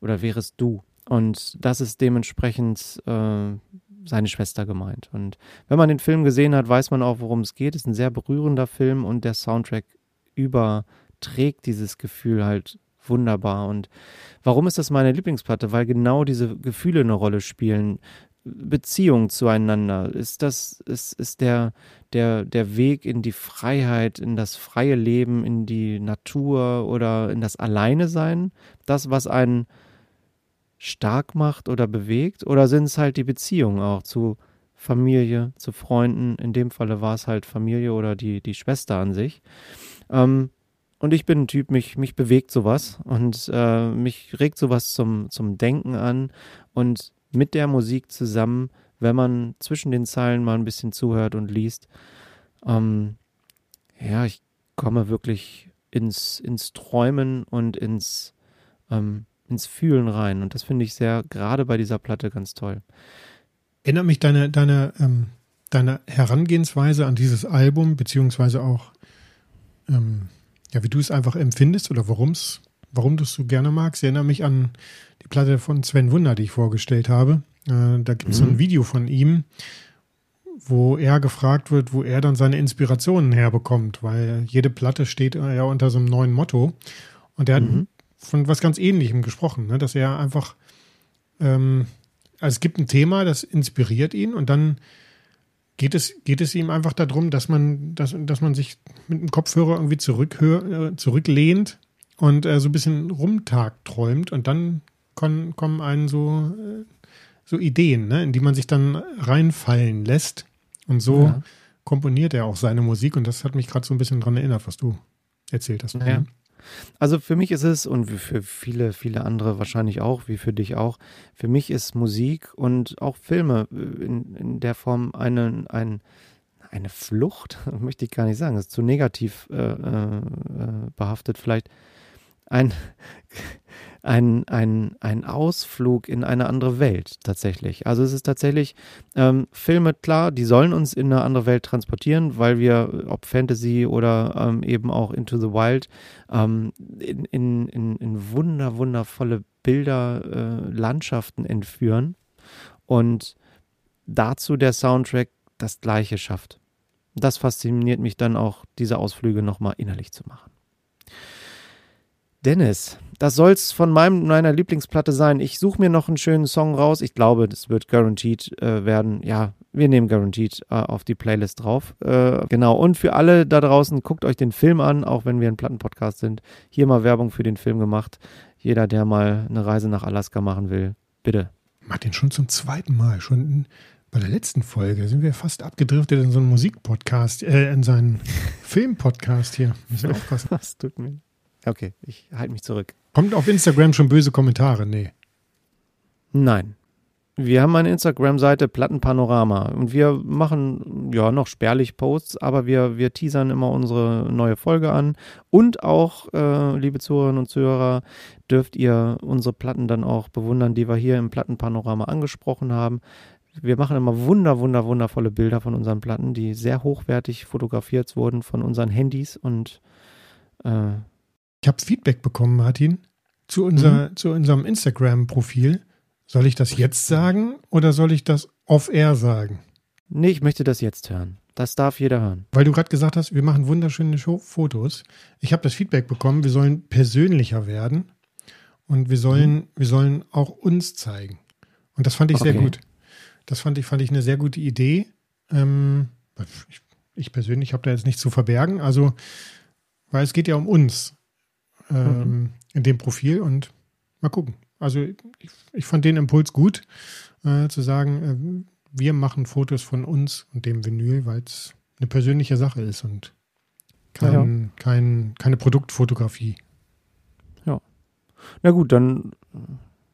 oder wärest du. Und das ist dementsprechend äh, seine Schwester gemeint. Und wenn man den Film gesehen hat, weiß man auch, worum es geht. Es ist ein sehr berührender Film und der Soundtrack überträgt dieses Gefühl halt wunderbar. Und warum ist das meine Lieblingsplatte? Weil genau diese Gefühle eine Rolle spielen. Beziehung zueinander? Ist das, ist, ist der, der, der Weg in die Freiheit, in das freie Leben, in die Natur oder in das Alleine sein? Das, was einen stark macht oder bewegt? Oder sind es halt die Beziehungen auch zu Familie, zu Freunden? In dem Falle war es halt Familie oder die, die Schwester an sich. Ähm, und ich bin ein Typ, mich, mich bewegt sowas und äh, mich regt sowas zum, zum Denken an. Und mit der Musik zusammen, wenn man zwischen den Zeilen mal ein bisschen zuhört und liest, ähm, ja, ich komme wirklich ins, ins Träumen und ins, ähm, ins Fühlen rein. Und das finde ich sehr, gerade bei dieser Platte ganz toll. Erinnert mich deine, deine, ähm, deine Herangehensweise an dieses Album, beziehungsweise auch ähm, ja, wie du es einfach empfindest oder warum's, warum du es so gerne magst. Ich erinnere mich an die Platte von Sven Wunder, die ich vorgestellt habe. Äh, da gibt es mhm. so ein Video von ihm, wo er gefragt wird, wo er dann seine Inspirationen herbekommt, weil jede Platte steht ja unter so einem neuen Motto. Und er mhm. hat von was ganz Ähnlichem gesprochen, ne? dass er einfach, ähm, also es gibt ein Thema, das inspiriert ihn und dann geht es, geht es ihm einfach darum, dass man, dass, dass man sich mit dem Kopfhörer irgendwie zurückhör, äh, zurücklehnt und äh, so ein bisschen rumtag träumt und dann kommen, kommen einen so, äh, so Ideen, ne, in die man sich dann reinfallen lässt. Und so ja. komponiert er auch seine Musik und das hat mich gerade so ein bisschen daran erinnert, was du erzählt hast. Ja. Mhm. Also für mich ist es und für viele, viele andere wahrscheinlich auch, wie für dich auch, für mich ist Musik und auch Filme äh, in, in der Form eine, ein, eine Flucht, [laughs] möchte ich gar nicht sagen, das ist zu negativ äh, äh, behaftet. Vielleicht, ein, [laughs] ein, ein, ein Ausflug in eine andere Welt tatsächlich. Also es ist tatsächlich ähm, Filme, klar, die sollen uns in eine andere Welt transportieren, weil wir, ob Fantasy oder ähm, eben auch Into the Wild, ähm, in, in, in, in wunder, wundervolle Bilder, äh, Landschaften entführen und dazu der Soundtrack das Gleiche schafft. Das fasziniert mich dann auch, diese Ausflüge nochmal innerlich zu machen. Dennis, das soll's von meinem, meiner Lieblingsplatte sein. Ich suche mir noch einen schönen Song raus. Ich glaube, das wird Guaranteed äh, werden. Ja, wir nehmen Guaranteed äh, auf die Playlist drauf. Äh, genau. Und für alle da draußen, guckt euch den Film an, auch wenn wir ein Plattenpodcast sind. Hier mal Werbung für den Film gemacht. Jeder, der mal eine Reise nach Alaska machen will, bitte. Martin, schon zum zweiten Mal. Schon bei der letzten Folge sind wir fast abgedriftet in so einen Musikpodcast, äh, in seinen [laughs] Filmpodcast hier. Müssen [laughs] aufpassen. Das tut mir Okay, ich halte mich zurück. Kommt auf Instagram schon böse Kommentare? Nee. Nein. Wir haben eine Instagram-Seite Plattenpanorama und wir machen ja noch spärlich Posts, aber wir, wir teasern immer unsere neue Folge an. Und auch, äh, liebe Zuhörerinnen und Zuhörer, dürft ihr unsere Platten dann auch bewundern, die wir hier im Plattenpanorama angesprochen haben. Wir machen immer wunder, wunder, wundervolle Bilder von unseren Platten, die sehr hochwertig fotografiert wurden von unseren Handys und äh, ich habe Feedback bekommen, Martin, zu, unser, mhm. zu unserem Instagram-Profil. Soll ich das jetzt sagen oder soll ich das off-air sagen? Nee, ich möchte das jetzt hören. Das darf jeder hören. Weil du gerade gesagt hast, wir machen wunderschöne Show Fotos. Ich habe das Feedback bekommen, wir sollen persönlicher werden und wir sollen, mhm. wir sollen auch uns zeigen. Und das fand ich okay. sehr gut. Das fand ich, fand ich eine sehr gute Idee. Ähm, ich, ich persönlich habe da jetzt nichts zu verbergen. Also, weil es geht ja um uns ähm, mhm. in dem Profil und mal gucken. Also ich, ich fand den Impuls gut, äh, zu sagen, äh, wir machen Fotos von uns und dem Vinyl, weil es eine persönliche Sache ist und kein, ja. kein, keine Produktfotografie. Ja. Na gut, dann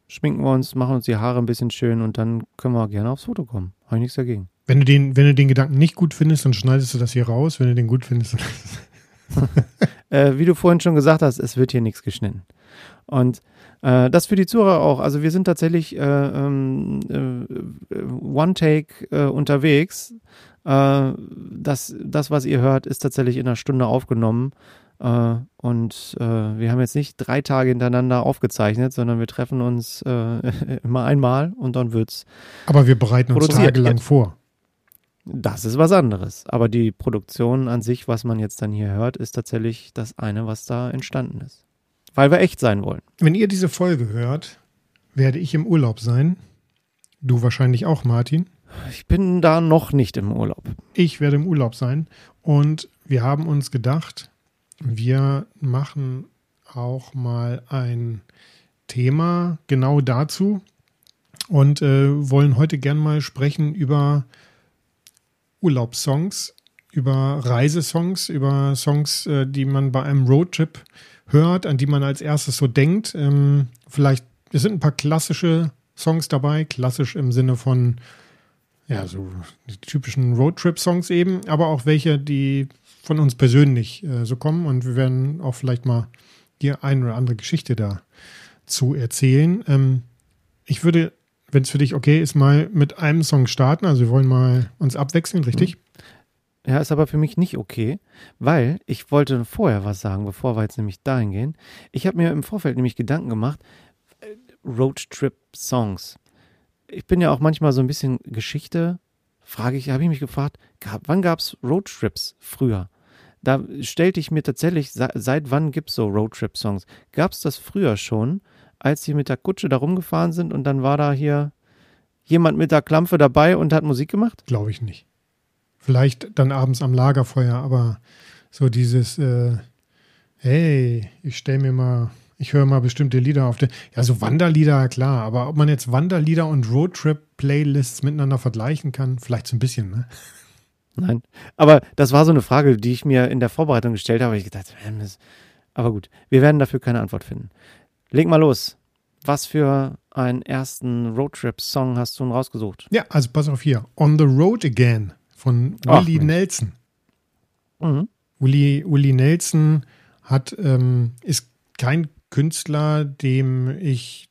schminken wir uns, machen uns die Haare ein bisschen schön und dann können wir gerne aufs Foto kommen. Habe ich nichts dagegen. Wenn du den, wenn du den Gedanken nicht gut findest, dann schneidest du das hier raus. Wenn du den gut findest, dann [laughs] äh, wie du vorhin schon gesagt hast, es wird hier nichts geschnitten. Und äh, das für die Zuhörer auch. Also wir sind tatsächlich äh, ähm, äh, One-Take äh, unterwegs. Äh, das, das, was ihr hört, ist tatsächlich in einer Stunde aufgenommen. und wir haben jetzt nicht drei Tage hintereinander aufgezeichnet, sondern wir treffen uns [laughs] immer einmal und dann wird's. Aber wir bereiten uns tagelang vor. Das ist was anderes. Aber die Produktion an sich, was man jetzt dann hier hört, ist tatsächlich das eine, was da entstanden ist. Weil wir echt sein wollen. Wenn ihr diese Folge hört, werde ich im Urlaub sein. Du wahrscheinlich auch, Martin. Ich bin da noch nicht im Urlaub. Ich werde im Urlaub sein. Und wir haben uns gedacht, wir machen auch mal ein Thema genau dazu und äh, wollen heute gern mal sprechen über Urlaubssongs, über Reisesongs, über Songs, äh, die man bei einem Roadtrip hört, an die man als erstes so denkt. Ähm, vielleicht, es sind ein paar klassische Songs dabei, klassisch im Sinne von, ja, so die typischen Roadtrip-Songs eben, aber auch welche, die von uns persönlich äh, so kommen und wir werden auch vielleicht mal dir eine oder andere Geschichte dazu erzählen. Ähm, ich würde wenn es für dich okay ist, mal mit einem Song starten. Also wir wollen mal uns abwechseln, richtig? Ja, ist aber für mich nicht okay, weil ich wollte vorher was sagen, bevor wir jetzt nämlich dahin gehen. Ich habe mir im Vorfeld nämlich Gedanken gemacht, äh, Roadtrip-Songs. Ich bin ja auch manchmal so ein bisschen Geschichte, frage ich, habe ich mich gefragt, gab, wann gab es Roadtrips früher? Da stellte ich mir tatsächlich, seit wann gibt es so Roadtrip-Songs? Gab es das früher schon, als sie mit der Kutsche da rumgefahren sind und dann war da hier jemand mit der Klampfe dabei und hat Musik gemacht? Glaube ich nicht. Vielleicht dann abends am Lagerfeuer, aber so dieses, äh, hey, ich stelle mir mal, ich höre mal bestimmte Lieder auf der, ja, so Wanderlieder, klar, aber ob man jetzt Wanderlieder und Roadtrip-Playlists miteinander vergleichen kann, vielleicht so ein bisschen, ne? Nein, aber das war so eine Frage, die ich mir in der Vorbereitung gestellt habe. Ich gedacht, aber gut, wir werden dafür keine Antwort finden. Leg mal los. Was für einen ersten Roadtrip-Song hast du rausgesucht? Ja, also pass auf hier. On the Road Again von Willie Ach, Nelson. Mhm. Willie, Willie Nelson hat, ähm, ist kein Künstler, dem ich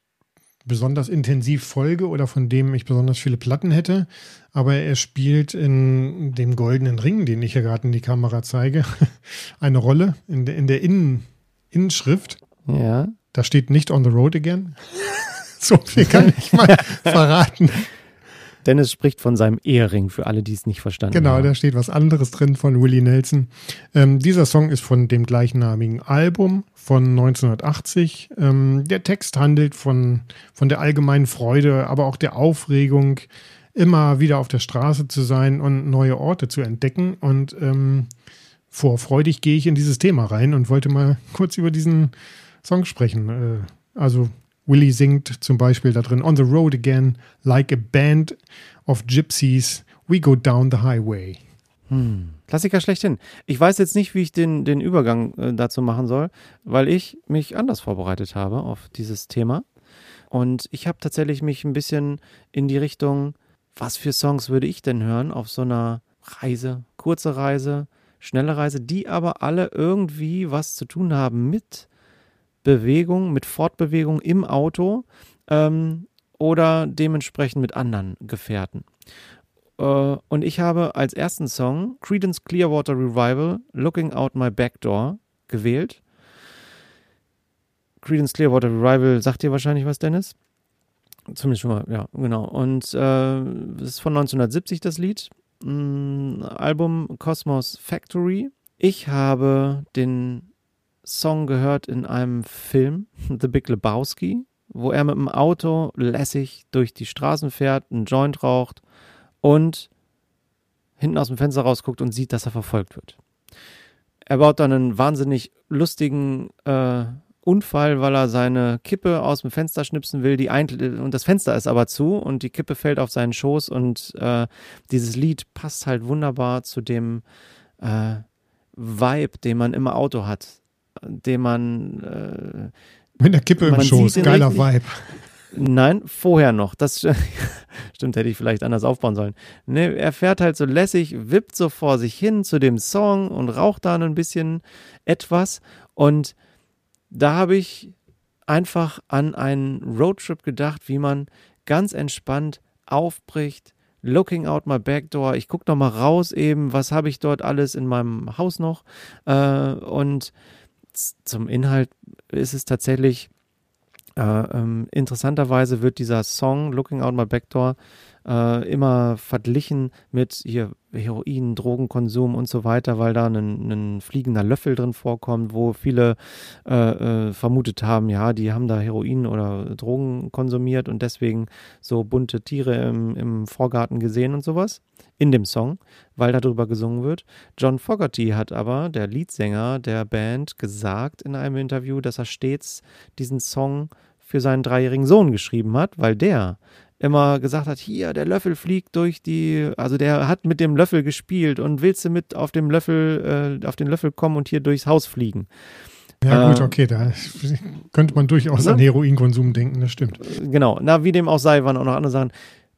besonders intensiv folge oder von dem ich besonders viele Platten hätte. Aber er spielt in dem goldenen Ring, den ich hier gerade in die Kamera zeige, [laughs] eine Rolle in der, in der Innen, Innenschrift. Ja. Da steht nicht on the road again. [laughs] so viel kann ich mal [laughs] verraten. Dennis spricht von seinem Ehering, für alle, die es nicht verstanden genau, haben. Genau, da steht was anderes drin von Willie Nelson. Ähm, dieser Song ist von dem gleichnamigen Album von 1980. Ähm, der Text handelt von, von der allgemeinen Freude, aber auch der Aufregung, immer wieder auf der Straße zu sein und neue Orte zu entdecken. Und ähm, vorfreudig gehe ich in dieses Thema rein und wollte mal kurz über diesen Song sprechen. Äh, also Willie singt zum Beispiel da drin, On the road again, like a band of gypsies, we go down the highway. Hm. Klassiker schlechthin. Ich weiß jetzt nicht, wie ich den, den Übergang äh, dazu machen soll, weil ich mich anders vorbereitet habe auf dieses Thema. Und ich habe tatsächlich mich ein bisschen in die Richtung, was für Songs würde ich denn hören auf so einer Reise, kurze Reise, schnelle Reise, die aber alle irgendwie was zu tun haben mit Bewegung, mit Fortbewegung im Auto ähm, oder dementsprechend mit anderen Gefährten. Äh, und ich habe als ersten Song Credence Clearwater Revival Looking Out My Back Door gewählt. Credence Clearwater Revival sagt dir wahrscheinlich was, Dennis? Zumindest schon mal, ja, genau. Und äh, das ist von 1970 das Lied. Mm, Album Cosmos Factory. Ich habe den Song gehört in einem Film, The Big Lebowski, wo er mit dem Auto lässig durch die Straßen fährt, einen Joint raucht und hinten aus dem Fenster rausguckt und sieht, dass er verfolgt wird. Er baut dann einen wahnsinnig lustigen äh, Unfall, weil er seine Kippe aus dem Fenster schnipsen will, die ein und das Fenster ist aber zu und die Kippe fällt auf seinen Schoß und äh, dieses Lied passt halt wunderbar zu dem äh, Vibe, den man im Auto hat den man. Äh, Mit der Kippe im Schoß, geiler Vibe. Nein, vorher noch. Das [laughs] stimmt, hätte ich vielleicht anders aufbauen sollen. Ne, er fährt halt so lässig, wippt so vor sich hin zu dem Song und raucht dann ein bisschen etwas. Und da habe ich einfach an einen Roadtrip gedacht, wie man ganz entspannt aufbricht, looking out my back door. Ich gucke noch mal raus eben, was habe ich dort alles in meinem Haus noch äh, und zum Inhalt ist es tatsächlich äh, ähm, interessanterweise wird dieser Song Looking Out My Backdoor äh, immer verglichen mit hier Heroin, Drogenkonsum und so weiter, weil da ein, ein fliegender Löffel drin vorkommt, wo viele äh, äh, vermutet haben, ja, die haben da Heroin oder Drogen konsumiert und deswegen so bunte Tiere im, im Vorgarten gesehen und sowas in dem Song, weil darüber gesungen wird. John Fogerty hat aber, der Leadsänger der Band, gesagt in einem Interview, dass er stets diesen Song für seinen dreijährigen Sohn geschrieben hat, weil der immer gesagt hat, hier, der Löffel fliegt durch die, also der hat mit dem Löffel gespielt und willst du mit auf dem Löffel, äh, auf den Löffel kommen und hier durchs Haus fliegen. Ja, gut, äh, okay, da könnte man durchaus ne? an Heroinkonsum denken, das stimmt. Genau, na, wie dem auch sei, waren auch noch andere Sachen.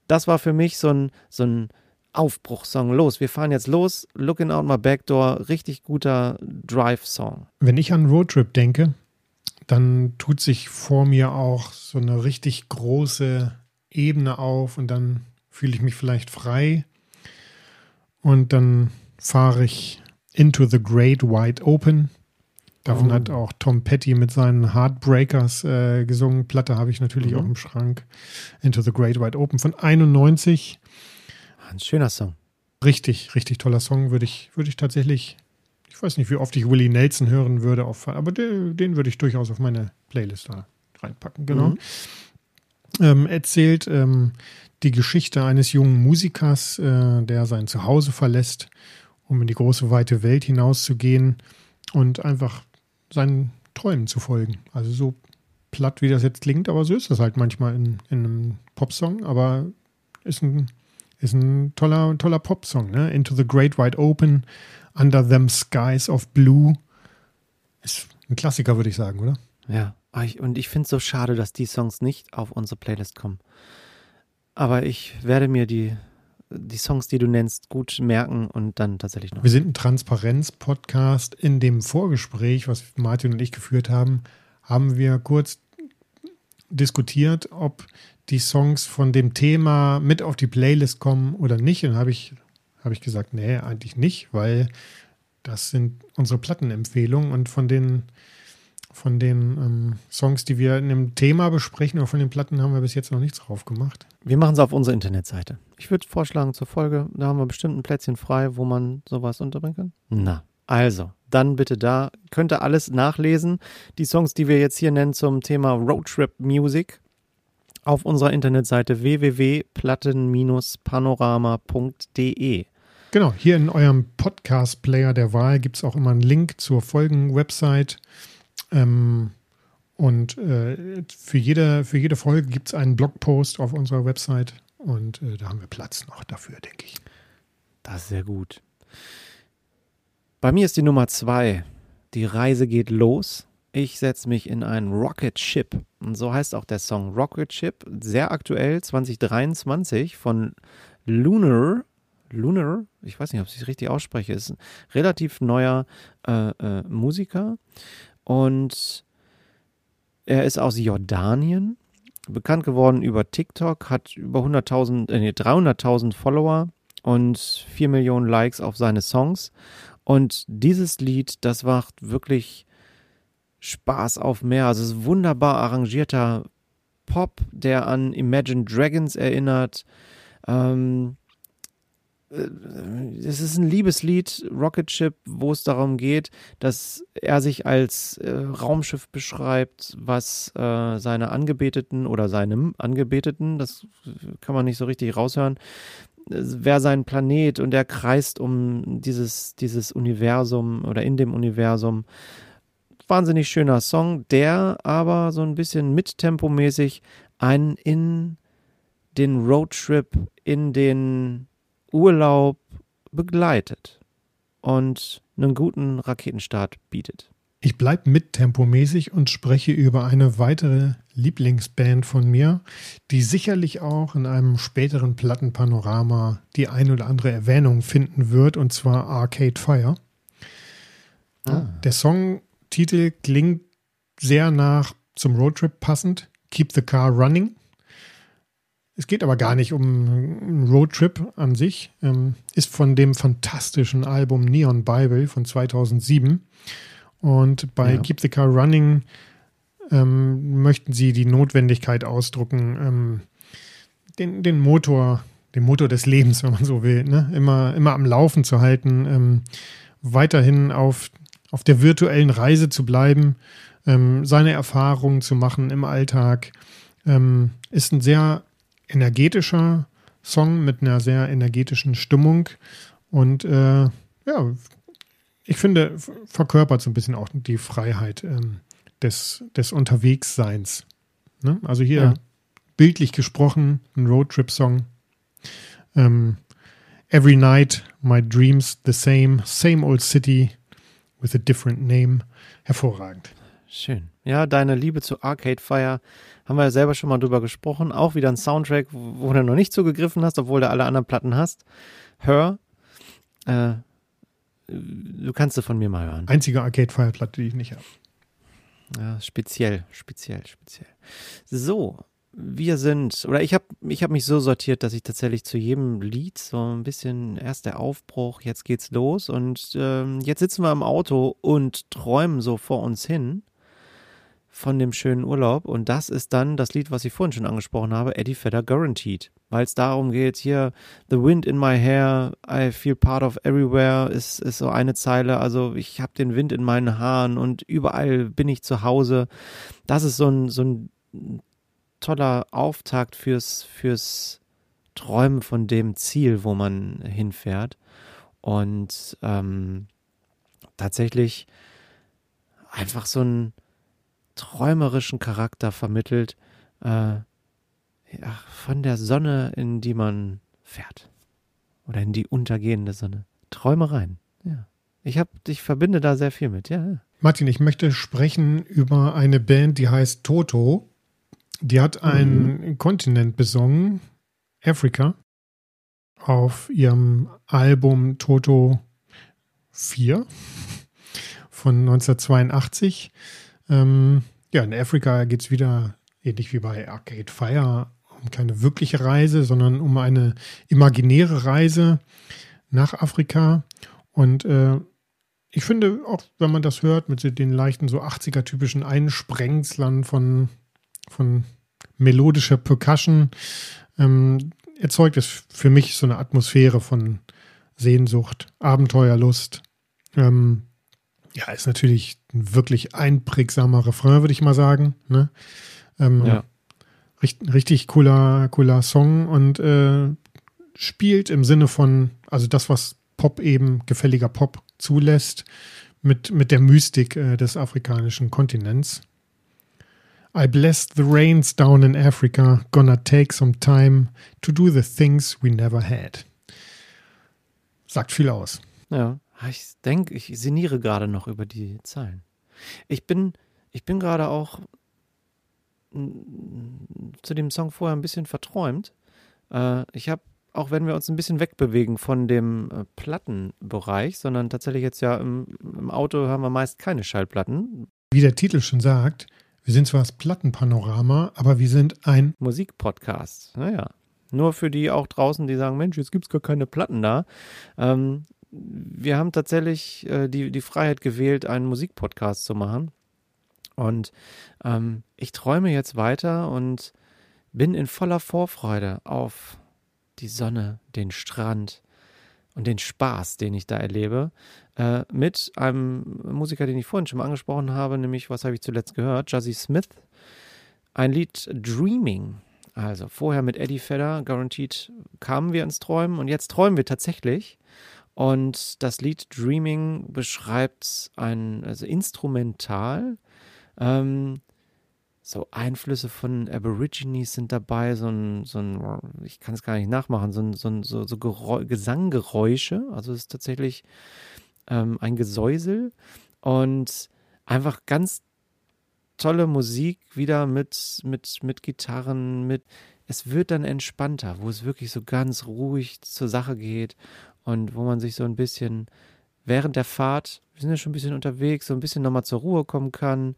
Das war für mich so ein, so ein Aufbruchssong. Los, wir fahren jetzt los. Looking out my back door, richtig guter Drive-Song. Wenn ich an Roadtrip denke, dann tut sich vor mir auch so eine richtig große Ebene auf und dann fühle ich mich vielleicht frei und dann fahre ich Into the Great Wide Open. Davon Oh. hat auch Tom Petty mit seinen Heartbreakers äh, gesungen. Platte habe ich natürlich Mhm. auch im Schrank. Into the Great Wide Open von 91. Ein schöner Song. Richtig, richtig toller Song. Würde ich, würde ich tatsächlich, ich weiß nicht, wie oft ich Willie Nelson hören würde, auf, aber den, den würde ich durchaus auf meine Playlist da reinpacken. Genau. Mhm. Ähm, erzählt ähm, die Geschichte eines jungen Musikers, äh, der sein Zuhause verlässt, um in die große weite Welt hinauszugehen und einfach seinen Träumen zu folgen. Also so platt, wie das jetzt klingt, aber so ist das halt manchmal in, in einem Popsong, aber ist ein, ist ein toller, toller Popsong, ne? Into the Great Wide Open, Under Them Skies of Blue. Ist ein Klassiker, würde ich sagen, oder? Ja. Ah, und ich finde es so schade, dass die Songs nicht auf unsere Playlist kommen. Aber ich werde mir die, die Songs, die du nennst, gut merken und dann tatsächlich noch. Wir sind ein Transparenz-Podcast. In dem Vorgespräch, was Martin und ich geführt haben, haben wir kurz diskutiert, ob die Songs von dem Thema mit auf die Playlist kommen oder nicht. Und habe ich, habe ich gesagt, nee, eigentlich nicht, weil das sind unsere Plattenempfehlungen und von den von den ähm, Songs, die wir in dem Thema besprechen oder von den Platten, haben wir bis jetzt noch nichts drauf gemacht. Wir machen es auf unserer Internetseite. Ich würde vorschlagen zur Folge, da haben wir bestimmt ein Plätzchen frei, wo man sowas unterbringen kann. Na, also, dann bitte da. Könnt ihr alles nachlesen. Die Songs, die wir jetzt hier nennen zum Thema Roadtrip Music auf unserer Internetseite www.platten-panorama.de. Genau, hier in eurem Podcast-Player der Wahl gibt es auch immer einen Link zur Folgen-Website. Ähm, und äh, für, jede, für jede Folge gibt es einen Blogpost auf unserer Website. Und äh, da haben wir Platz noch dafür, denke ich. Das ist sehr gut. Bei mir ist die Nummer zwei. Die Reise geht los. Ich setze mich in ein Rocket Ship. Und so heißt auch der Song Rocket Ship. Sehr aktuell, 2023 von Lunar. Lunar, ich weiß nicht, ob ich es richtig ausspreche, ist ein relativ neuer äh, äh, Musiker. Und er ist aus Jordanien. Bekannt geworden über TikTok, hat über 100.000, äh, nee, 300.000 Follower und 4 Millionen Likes auf seine Songs. Und dieses Lied, das macht wirklich Spaß auf mehr. Also es ist wunderbar arrangierter Pop, der an Imagine Dragons erinnert. Ähm, äh, es ist ein Liebeslied, Rocket Ship, wo es darum geht, dass er sich als äh, Raumschiff beschreibt, was äh, seine Angebeteten oder seinem Angebeteten, das kann man nicht so richtig raushören, wäre sein Planet und er kreist um dieses, dieses Universum oder in dem Universum. Wahnsinnig schöner Song, der aber so ein bisschen mittempomäßig einen in den Roadtrip, in den Urlaub begleitet und einen guten Raketenstart bietet. Ich bleibe mittempomäßig und spreche über eine weitere Lieblingsband von mir, die sicherlich auch in einem späteren Plattenpanorama die ein oder andere Erwähnung finden wird, und zwar Arcade Fire. Ah. Der Songtitel klingt sehr nach zum Roadtrip passend, Keep the Car Running. Es geht aber gar nicht um einen Roadtrip an sich. Ähm, ist von dem fantastischen Album Neon Bible von 2007. Und bei Ja. Keep the Car Running ähm, möchten sie die Notwendigkeit ausdrucken, ähm, den, den Motor, den Motor des Lebens, wenn man so will, ne? immer, immer am Laufen zu halten, ähm, weiterhin auf, auf der virtuellen Reise zu bleiben, ähm, seine Erfahrungen zu machen im Alltag. Ähm, ist ein sehr energetischer Song mit einer sehr energetischen Stimmung und äh, ja, ich finde, verkörpert so ein bisschen auch die Freiheit ähm, des, des Unterwegsseins. Ne? Also hier Ja. bildlich gesprochen, ein Roadtrip-Song. Ähm, Every night, my dreams the same, same old city with a different name. Hervorragend. Schön. Ja, deine Liebe zu Arcade Fire haben wir ja selber schon mal drüber gesprochen. Auch wieder ein Soundtrack, wo du noch nicht zugegriffen hast, obwohl du alle anderen Platten hast. Hör. Äh, du kannst sie von mir mal hören. Einzige Arcade-Fire-Platte, die ich nicht habe. Ja, speziell, speziell, speziell. So, wir sind, oder ich habe ich hab mich so sortiert, dass ich tatsächlich zu jedem Lied so ein bisschen erst der Aufbruch, jetzt geht's los und ähm, jetzt sitzen wir im Auto und träumen so vor uns hin von dem schönen Urlaub und das ist dann das Lied, was ich vorhin schon angesprochen habe, Eddie Vedder Guaranteed, weil es darum geht, hier The Wind in my hair, I feel part of everywhere ist, ist so eine Zeile, also ich habe den Wind in meinen Haaren und überall bin ich zu Hause. Das ist so ein, so ein toller Auftakt fürs, fürs Träumen von dem Ziel, wo man hinfährt. Und ähm, tatsächlich einfach so einen träumerischen Charakter vermittelt äh, ja, von der Sonne, in die man fährt. Oder in die untergehende Sonne. Träumereien, ja. Ich, hab, ich verbinde da sehr viel mit, ja. Martin, ich möchte sprechen über eine Band, die heißt Toto. Die hat einen mhm. Kontinent besungen, Afrika, auf ihrem Album Toto 4 von 1982. Ähm, ja, in Afrika geht es wieder, ähnlich wie bei Arcade Fire, um keine wirkliche Reise, sondern um eine imaginäre Reise nach Afrika. Und äh, ich finde, auch wenn man das hört, mit den leichten so 80er-typischen Einsprengslern von von melodischer Percussion ähm, erzeugt es für mich so eine Atmosphäre von Sehnsucht, Abenteuerlust. Ähm, ja, ist natürlich ein wirklich einprägsamer Refrain, würde ich mal sagen. Ne? Ähm, ja. richtig, richtig cooler, cooler Song und äh, spielt im Sinne von, also das, was Pop eben, gefälliger Pop zulässt, mit, mit der Mystik äh, des afrikanischen Kontinents. I blessed the rains down in Africa, gonna take some time to do the things we never had. Sagt viel aus. Ja, ich denke, ich sinniere gerade noch über die Zahlen. Ich bin, ich bin gerade auch zu dem Song vorher ein bisschen verträumt. Äh, ich habe, auch wenn wir uns ein bisschen wegbewegen von dem äh, Plattenbereich, sondern tatsächlich jetzt ja im, im Auto haben wir meist keine Schallplatten. Wie der Titel schon sagt, wir sind zwar das Plattenpanorama, aber wir sind ein Musikpodcast. Naja. Nur für die auch draußen, die sagen, Mensch, jetzt gibt es gar keine Platten da. Ähm, wir haben tatsächlich äh, die, die Freiheit gewählt, einen Musikpodcast zu machen. Und ähm, ich träume jetzt weiter und bin in voller Vorfreude auf die Sonne, den Strand und den Spaß, den ich da erlebe äh, mit einem Musiker, den ich vorhin schon mal angesprochen habe, nämlich, was habe ich zuletzt gehört? Jazzy Smith. Ein Lied Dreaming. Also vorher mit Eddie Vedder, Guaranteed, kamen wir ins Träumen und jetzt träumen wir tatsächlich. Und das Lied Dreaming beschreibt ein, also instrumental. Ähm, so Einflüsse von Aborigines sind dabei, so ein, so ein ich kann es gar nicht nachmachen, so, ein, so, ein, so, so Gesanggeräusche. Also es ist tatsächlich ähm, ein Gesäusel und einfach ganz tolle Musik wieder mit, mit, mit Gitarren, mit. Es wird dann entspannter, wo es wirklich so ganz ruhig zur Sache geht und wo man sich so ein bisschen während der Fahrt, wir sind ja schon ein bisschen unterwegs, so ein bisschen nochmal zur Ruhe kommen kann.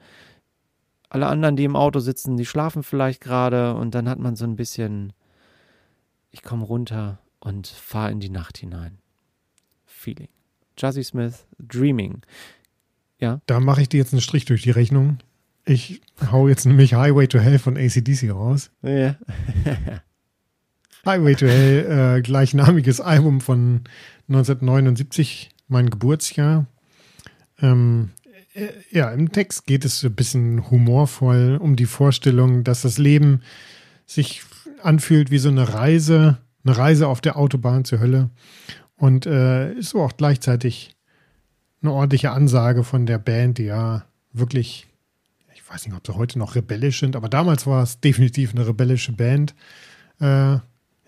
Alle anderen, die im Auto sitzen, die schlafen vielleicht gerade und dann hat man so ein bisschen, ich komme runter und fahre in die Nacht hinein. Feeling. Jazzy Smith, Dreaming. Ja. Da mache ich dir jetzt einen Strich durch die Rechnung. Ich hau jetzt nämlich Highway to Hell von ACDC raus. Ja. [laughs] Highway to Hell, äh, gleichnamiges Album von 1979, mein Geburtsjahr. Ähm, äh, ja, im Text geht es ein bisschen humorvoll um die Vorstellung, dass das Leben sich anfühlt wie so eine Reise, eine Reise auf der Autobahn zur Hölle und äh, ist so auch gleichzeitig eine ordentliche Ansage von der Band, die ja wirklich, ich weiß nicht, ob sie heute noch rebellisch sind, aber damals war es definitiv eine rebellische Band. Äh,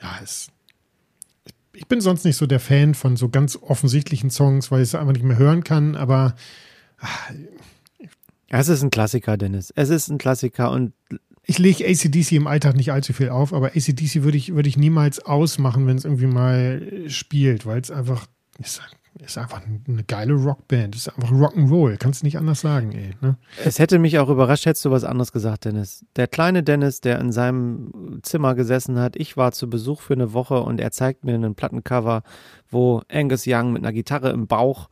ja, es, ich bin sonst nicht so der Fan von so ganz offensichtlichen Songs, weil ich es einfach nicht mehr hören kann, aber ach, es ist ein Klassiker, Dennis. Es ist ein Klassiker und ich lege ACDC im Alltag nicht allzu viel auf, aber ACDC würde ich, würde ich niemals ausmachen, wenn es irgendwie mal spielt, weil es einfach, ist einfach eine geile Rockband. Ist einfach Rock'n'Roll. Kannst nicht anders sagen, ey. Ne? Es hätte mich auch überrascht, hättest du was anderes gesagt, Dennis. Der kleine Dennis, der in seinem Zimmer gesessen hat, ich war zu Besuch für eine Woche und er zeigt mir einen Plattencover, wo Angus Young mit einer Gitarre im Bauch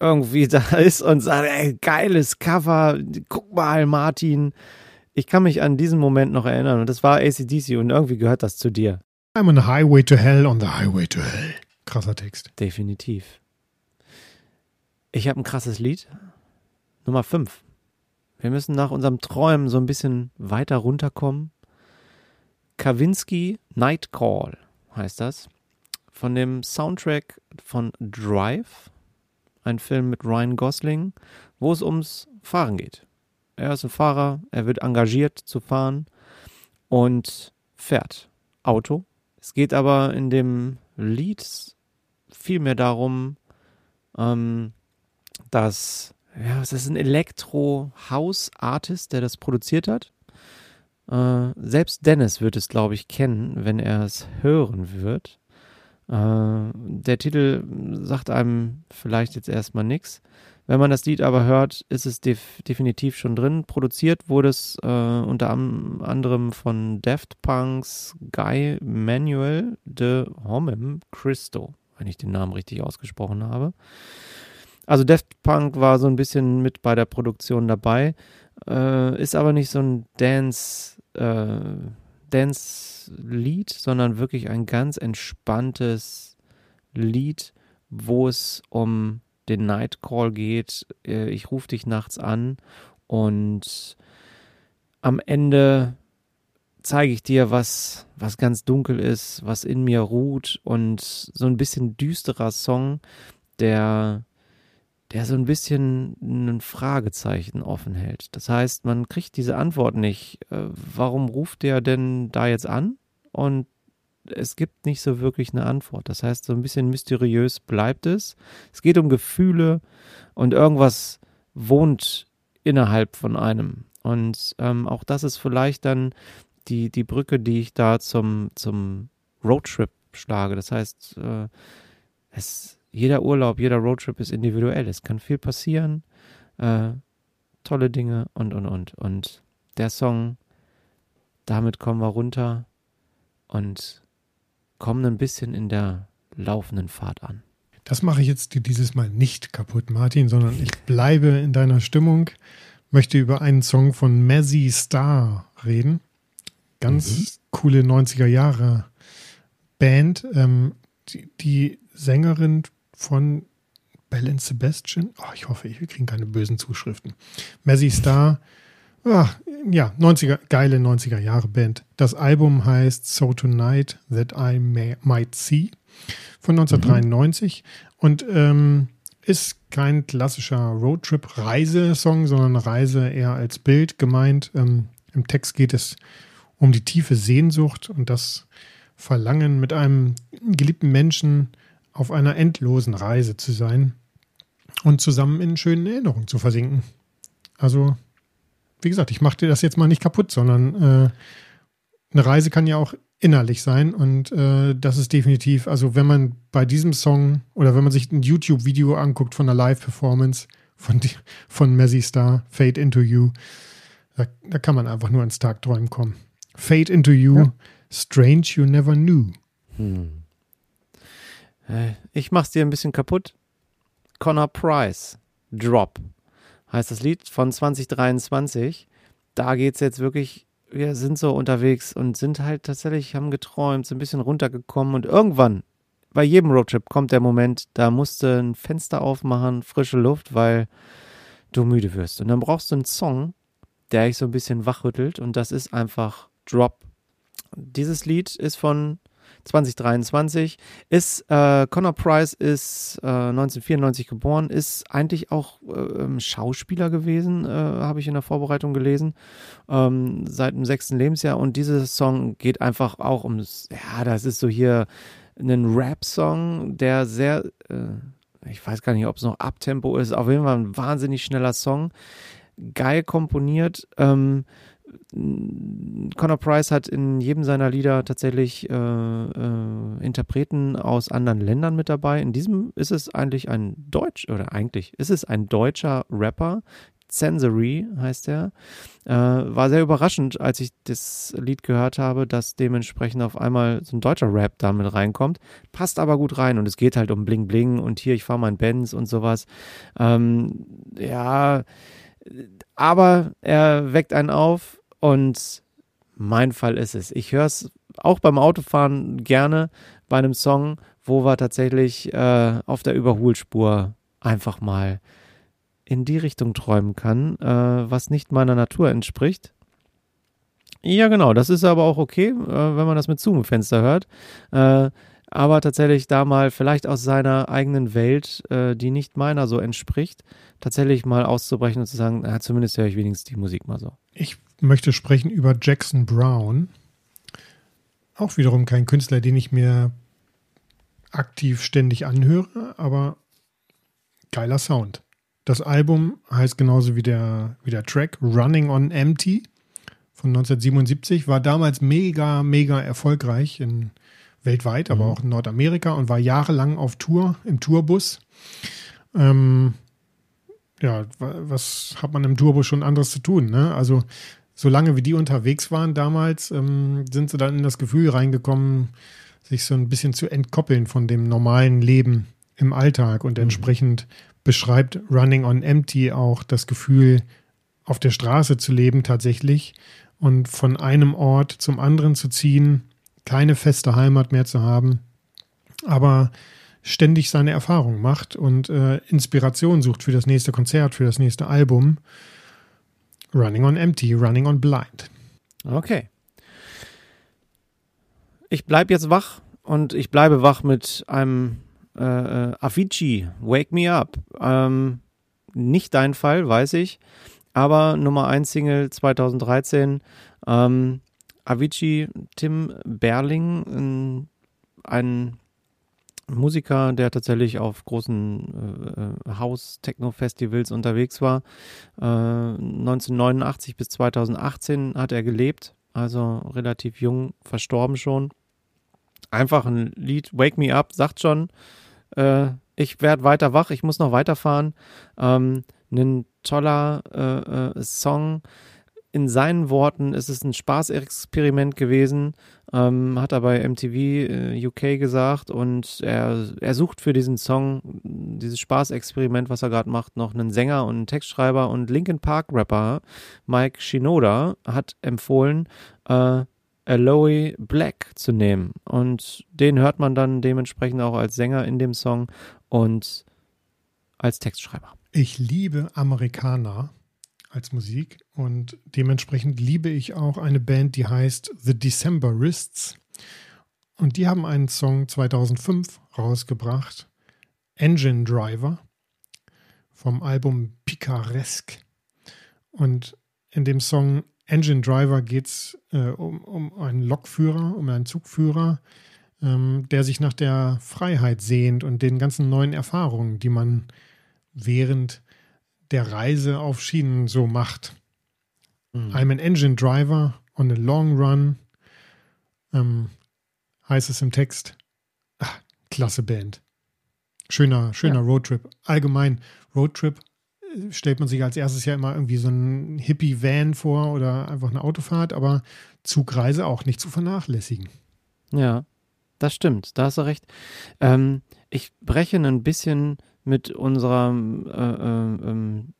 irgendwie [laughs] da ist und sagt, ey, geiles Cover, guck mal, Martin. Ich kann mich an diesen Moment noch erinnern und das war ACDC und irgendwie gehört das zu dir. I'm on the highway to hell, on the highway to hell. Krasser Text. Definitiv. Ich habe ein krasses Lied. Nummer 5. Wir müssen nach unserem Träumen so ein bisschen weiter runterkommen. Kavinsky Night Call heißt das. Von dem Soundtrack von Drive. Ein Film mit Ryan Gosling, wo es ums Fahren geht. Er ist ein Fahrer, er wird engagiert zu fahren und fährt Auto. Es geht aber in dem Lied vielmehr darum, ähm, dass ja, es ist ein Elektro-House-Artist, der das produziert hat. Äh, selbst Dennis wird es, glaube ich, kennen, wenn er es hören wird. Äh, der Titel sagt einem vielleicht jetzt erstmal nichts. Wenn man das Lied aber hört, ist es def definitiv schon drin. Produziert wurde es äh, unter anderem von Daft Punks Guy Manuel de Homem Christo, wenn ich den Namen richtig ausgesprochen habe. Also Daft Punk war so ein bisschen mit bei der Produktion dabei, äh, ist aber nicht so ein Dance, äh, Dance-Lied, sondern wirklich ein ganz entspanntes Lied, wo es um den Nightcall geht. Äh, ich rufe dich nachts an und am Ende zeige ich dir, was, was ganz dunkel ist, was in mir ruht und so ein bisschen düsterer Song, der, der so ein bisschen ein Fragezeichen offen hält. Das heißt, man kriegt diese Antwort nicht. Äh, warum ruft der denn da jetzt an? Und es gibt nicht so wirklich eine Antwort. Das heißt, so ein bisschen mysteriös bleibt es. Es geht um Gefühle und irgendwas wohnt innerhalb von einem. Und ähm, auch das ist vielleicht dann die, die Brücke, die ich da zum, zum Roadtrip schlage. Das heißt, äh, es, jeder Urlaub, jeder Roadtrip ist individuell. Es kann viel passieren, äh, tolle Dinge und, und, und. Und der Song, damit kommen wir runter und kommen ein bisschen in der laufenden Fahrt an. Das mache ich jetzt dieses Mal nicht kaputt, Martin, sondern ich bleibe in deiner Stimmung, möchte über einen Song von Mazzy Star reden. Ganz mhm. coole 90er Jahre Band. Ähm, die, die, Sängerin von Bell and Sebastian. Oh, ich hoffe, wir kriegen keine bösen Zuschriften. Mazzy Star Ach, ja, 90er, geile 90er Jahre Band. Das Album heißt So Tonight That I May, Might See von 1993 mhm. und ähm, ist kein klassischer Roadtrip-Reisesong, sondern Reise eher als Bild gemeint. Ähm, Im Text geht es um die tiefe Sehnsucht und das Verlangen, mit einem geliebten Menschen auf einer endlosen Reise zu sein und zusammen in schönen Erinnerungen zu versinken. Also wie gesagt, ich mache dir das jetzt mal nicht kaputt, sondern äh, eine Reise kann ja auch innerlich sein und äh, das ist definitiv, also wenn man bei diesem Song oder wenn man sich ein YouTube-Video anguckt von einer Live-Performance von, von Messi Star, Fade Into You, da, da, kann man einfach nur ins Tagträumen kommen. Fade Into You, ja. Strange You Never Knew. Hm. Äh, ich mach's dir ein bisschen kaputt. Connor Price, Drop heißt das Lied von 2023. Da geht es jetzt wirklich, wir sind so unterwegs und sind halt tatsächlich, haben geträumt, sind ein bisschen runtergekommen und irgendwann, bei jedem Roadtrip kommt der Moment, da musst du ein Fenster aufmachen, frische Luft, weil du müde wirst. Und dann brauchst du einen Song, der dich so ein bisschen wachrüttelt und das ist einfach Drop. Dieses Lied ist von 2023. Ist, äh, Connor Price ist äh, 1994 geboren, ist eigentlich auch äh, Schauspieler gewesen, äh, habe ich in der Vorbereitung gelesen, ähm, seit dem sechsten Lebensjahr. Und dieser Song geht einfach auch ums, ja, das ist so hier ein Rap-Song, der sehr, äh, ich weiß gar nicht, ob es noch Abtempo ist, auf jeden Fall ein wahnsinnig schneller Song, geil komponiert. Ähm, Conor Price hat in jedem seiner Lieder tatsächlich äh, äh, Interpreten aus anderen Ländern mit dabei. In diesem ist es eigentlich ein Deutsch, oder eigentlich ist es ein deutscher Rapper. Sensory heißt er. Äh, war sehr überraschend, als ich das Lied gehört habe, dass dementsprechend auf einmal so ein deutscher Rap damit reinkommt. Passt aber gut rein und es geht halt um Bling Bling und hier, ich fahre mein Benz und sowas. Ähm, ja, aber er weckt einen auf und mein Fall ist es. Ich höre es auch beim Autofahren gerne bei einem Song, wo wir tatsächlich äh, auf der Überholspur einfach mal in die Richtung träumen kann, äh, was nicht meiner Natur entspricht. Ja, genau, das ist aber auch okay, äh, wenn man das mit Zoom-Fenster hört. Aber tatsächlich da mal vielleicht aus seiner eigenen Welt, äh, die nicht meiner so entspricht, tatsächlich mal auszubrechen und zu sagen, na, zumindest höre ich wenigstens die Musik mal so. Ich möchte sprechen über Jackson Brown. Auch wiederum kein Künstler, den ich mir aktiv ständig anhöre, aber geiler Sound. Das Album heißt genauso wie der, wie der Track Running on Empty von 1977, war damals mega, mega erfolgreich in weltweit, aber mhm. auch in Nordamerika und war jahrelang auf Tour, im Tourbus. Ähm, ja, was hat man im Tourbus schon anderes zu tun? Ne? Also, solange wie die unterwegs waren damals, ähm, sind sie dann in das Gefühl reingekommen, sich so ein bisschen zu entkoppeln von dem normalen Leben im Alltag und mhm. entsprechend beschreibt Running on Empty auch das Gefühl, auf der Straße zu leben tatsächlich und von einem Ort zum anderen zu ziehen keine feste Heimat mehr zu haben, aber ständig seine Erfahrungen macht und äh, Inspiration sucht für das nächste Konzert, für das nächste Album. Running on Empty, Running on Blind. Okay. Ich bleibe jetzt wach und ich bleibe wach mit einem äh, äh, Avicii, Wake Me Up. Ähm, nicht dein Fall, weiß ich, aber Nummer 1 Single 2013. Ähm, Avicii Tim Berling, ein Musiker, der tatsächlich auf großen äh, House-Techno-Festivals unterwegs war. Äh, 1989 bis 2018 hat er gelebt, also relativ jung, verstorben schon. Einfach ein Lied, Wake Me Up, sagt schon, äh, ich werde weiter wach, ich muss noch weiterfahren. Ähm, ein toller äh, äh, Song, in seinen Worten ist es ein Spaßexperiment gewesen, ähm, hat er bei MTV äh, UK gesagt und er, er sucht für diesen Song, dieses Spaßexperiment, was er gerade macht, noch einen Sänger und einen Textschreiber und Linkin Park Rapper Mike Shinoda hat empfohlen, äh, Aloe Black zu nehmen und den hört man dann dementsprechend auch als Sänger in dem Song und als Textschreiber. Ich liebe Amerikaner als Musik. Und dementsprechend liebe ich auch eine Band, die heißt The Decemberists. Und die haben einen Song 2005 rausgebracht, Engine Driver vom Album Picaresque. Und in dem Song Engine Driver geht es äh, um, um einen Lokführer, um einen Zugführer, ähm, der sich nach der Freiheit sehnt und den ganzen neuen Erfahrungen, die man während der Reise auf Schienen so macht. Mhm. I'm an engine driver on a long run. Ähm, heißt es im Text. Ach, klasse Band. Schöner, schöner ja. Roadtrip. Allgemein, Roadtrip äh, stellt man sich als erstes ja immer irgendwie so ein Hippie-Van vor oder einfach eine Autofahrt, aber Zugreise auch nicht zu vernachlässigen. Ja, das stimmt, da hast du recht. Ähm, ich breche ein bisschen mit unserem äh, äh, ähm,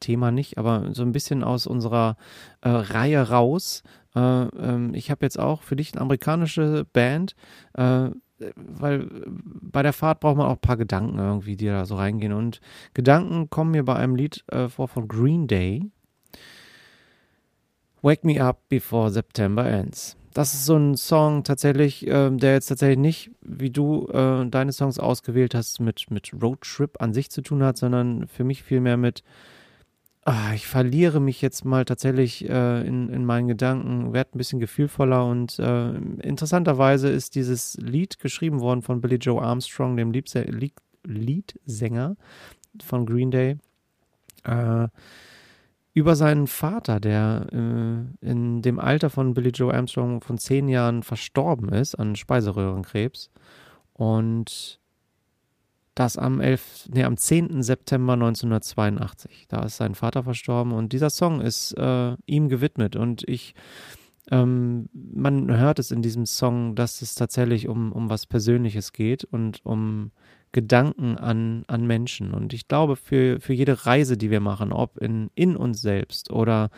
Thema nicht, aber so ein bisschen aus unserer äh, Reihe raus. Äh, ähm, ich habe jetzt auch für dich eine amerikanische Band, äh, weil bei der Fahrt braucht man auch ein paar Gedanken irgendwie, die da so reingehen. Und Gedanken kommen mir bei einem Lied äh, vor von Green Day. Wake Me Up Before September Ends das ist so ein Song tatsächlich, äh, der jetzt tatsächlich nicht, wie du äh, deine Songs ausgewählt hast, mit, mit Roadtrip an sich zu tun hat, sondern für mich vielmehr mit, ah, ich verliere mich jetzt mal tatsächlich äh, in, in meinen Gedanken, werde ein bisschen gefühlvoller und äh, interessanterweise ist dieses Lied geschrieben worden von Billy Joe Armstrong, dem Leadsänger von Green Day. Äh, über seinen Vater, der äh, in dem Alter von Billy Joe Armstrong von zehn Jahren verstorben ist an Speiseröhrenkrebs. Und das am 11, nee, am 10. September 1982. Da ist sein Vater verstorben und dieser Song ist äh, ihm gewidmet und ich ähm, man hört es in diesem Song, dass es tatsächlich um, um was Persönliches geht und um Gedanken an, an Menschen. Und ich glaube, für, für jede Reise, die wir machen, ob in, in uns selbst oder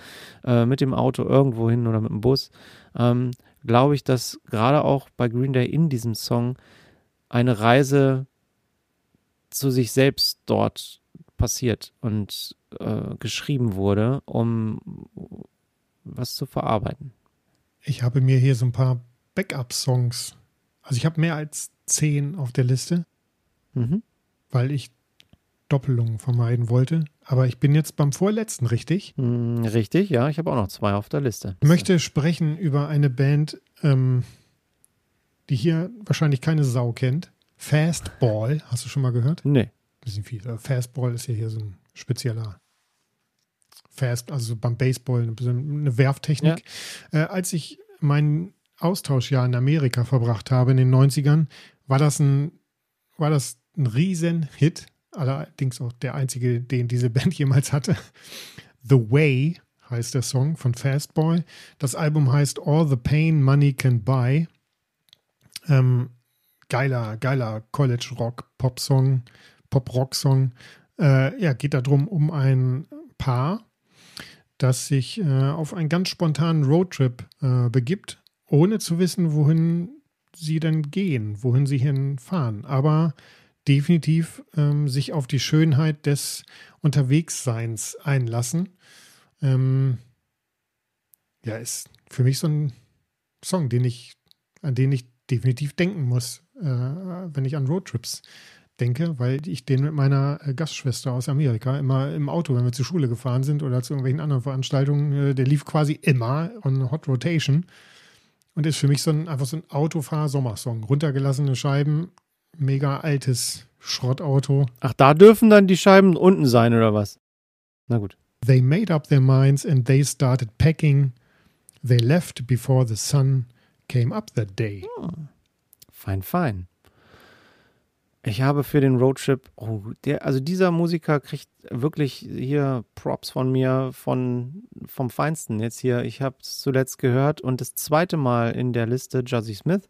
äh, mit dem Auto irgendwo hin oder mit dem Bus, ähm, glaube ich, dass gerade auch bei Green Day in diesem Song eine Reise zu sich selbst dort passiert und äh, geschrieben wurde, um was zu verarbeiten. Ich habe mir hier so ein paar Backup-Songs. Also ich habe mehr als zehn auf der Liste mhm. weil ich Doppelungen vermeiden wollte. Aber ich bin jetzt beim vorletzten, richtig? Mm, richtig, ja. Ich habe auch noch zwei auf der Liste. Ich möchte sprechen über eine Band, ähm, die hier wahrscheinlich keine Sau kennt. Fastball. Hast du schon mal gehört? Nee. Bisschen viel. Fastball ist ja hier so ein spezieller Fast, also beim Baseball eine, eine Werftechnik. Ja. Äh, als ich mein Austauschjahr in Amerika verbracht habe in den 90ern, war das ein, war das ein Riesenhit, allerdings auch der einzige, den diese Band [laughs] jemals hatte. The Way heißt der Song von Fastboy. Das Album heißt All the Pain Money Can Buy. Ähm, geiler, geiler College-Rock-Pop-Song, Pop-Rock-Song. Äh, ja, geht darum um ein Paar, das sich äh, auf einen ganz spontanen Roadtrip äh, begibt, ohne zu wissen, wohin sie denn gehen, wohin sie hinfahren. Aber definitiv ähm, sich auf die Schönheit des Unterwegsseins einlassen. Ähm, ja, ist für mich so ein Song, den ich, an den ich definitiv denken muss, äh, wenn ich an Roadtrips denke, weil ich den mit meiner äh, Gastschwester aus Amerika immer im Auto, wenn wir zur Schule gefahren sind oder zu irgendwelchen anderen Veranstaltungen, äh, der lief quasi immer on Hot Rotation und ist für mich so ein einfach so ein Autofahr-Sommersong. Runtergelassene Scheiben, mega altes Schrottauto. Ach, da dürfen dann die Scheiben unten sein oder was? Na gut. They made up their minds and they started packing. They left before the sun came up that day. Hm. Fein, fein. Ich habe für den Roadtrip, oh, der, also dieser Musiker kriegt wirklich hier Props von mir von, vom Feinsten jetzt hier. Ich habe es zuletzt gehört und das zweite Mal in der Liste Jazzy Smith.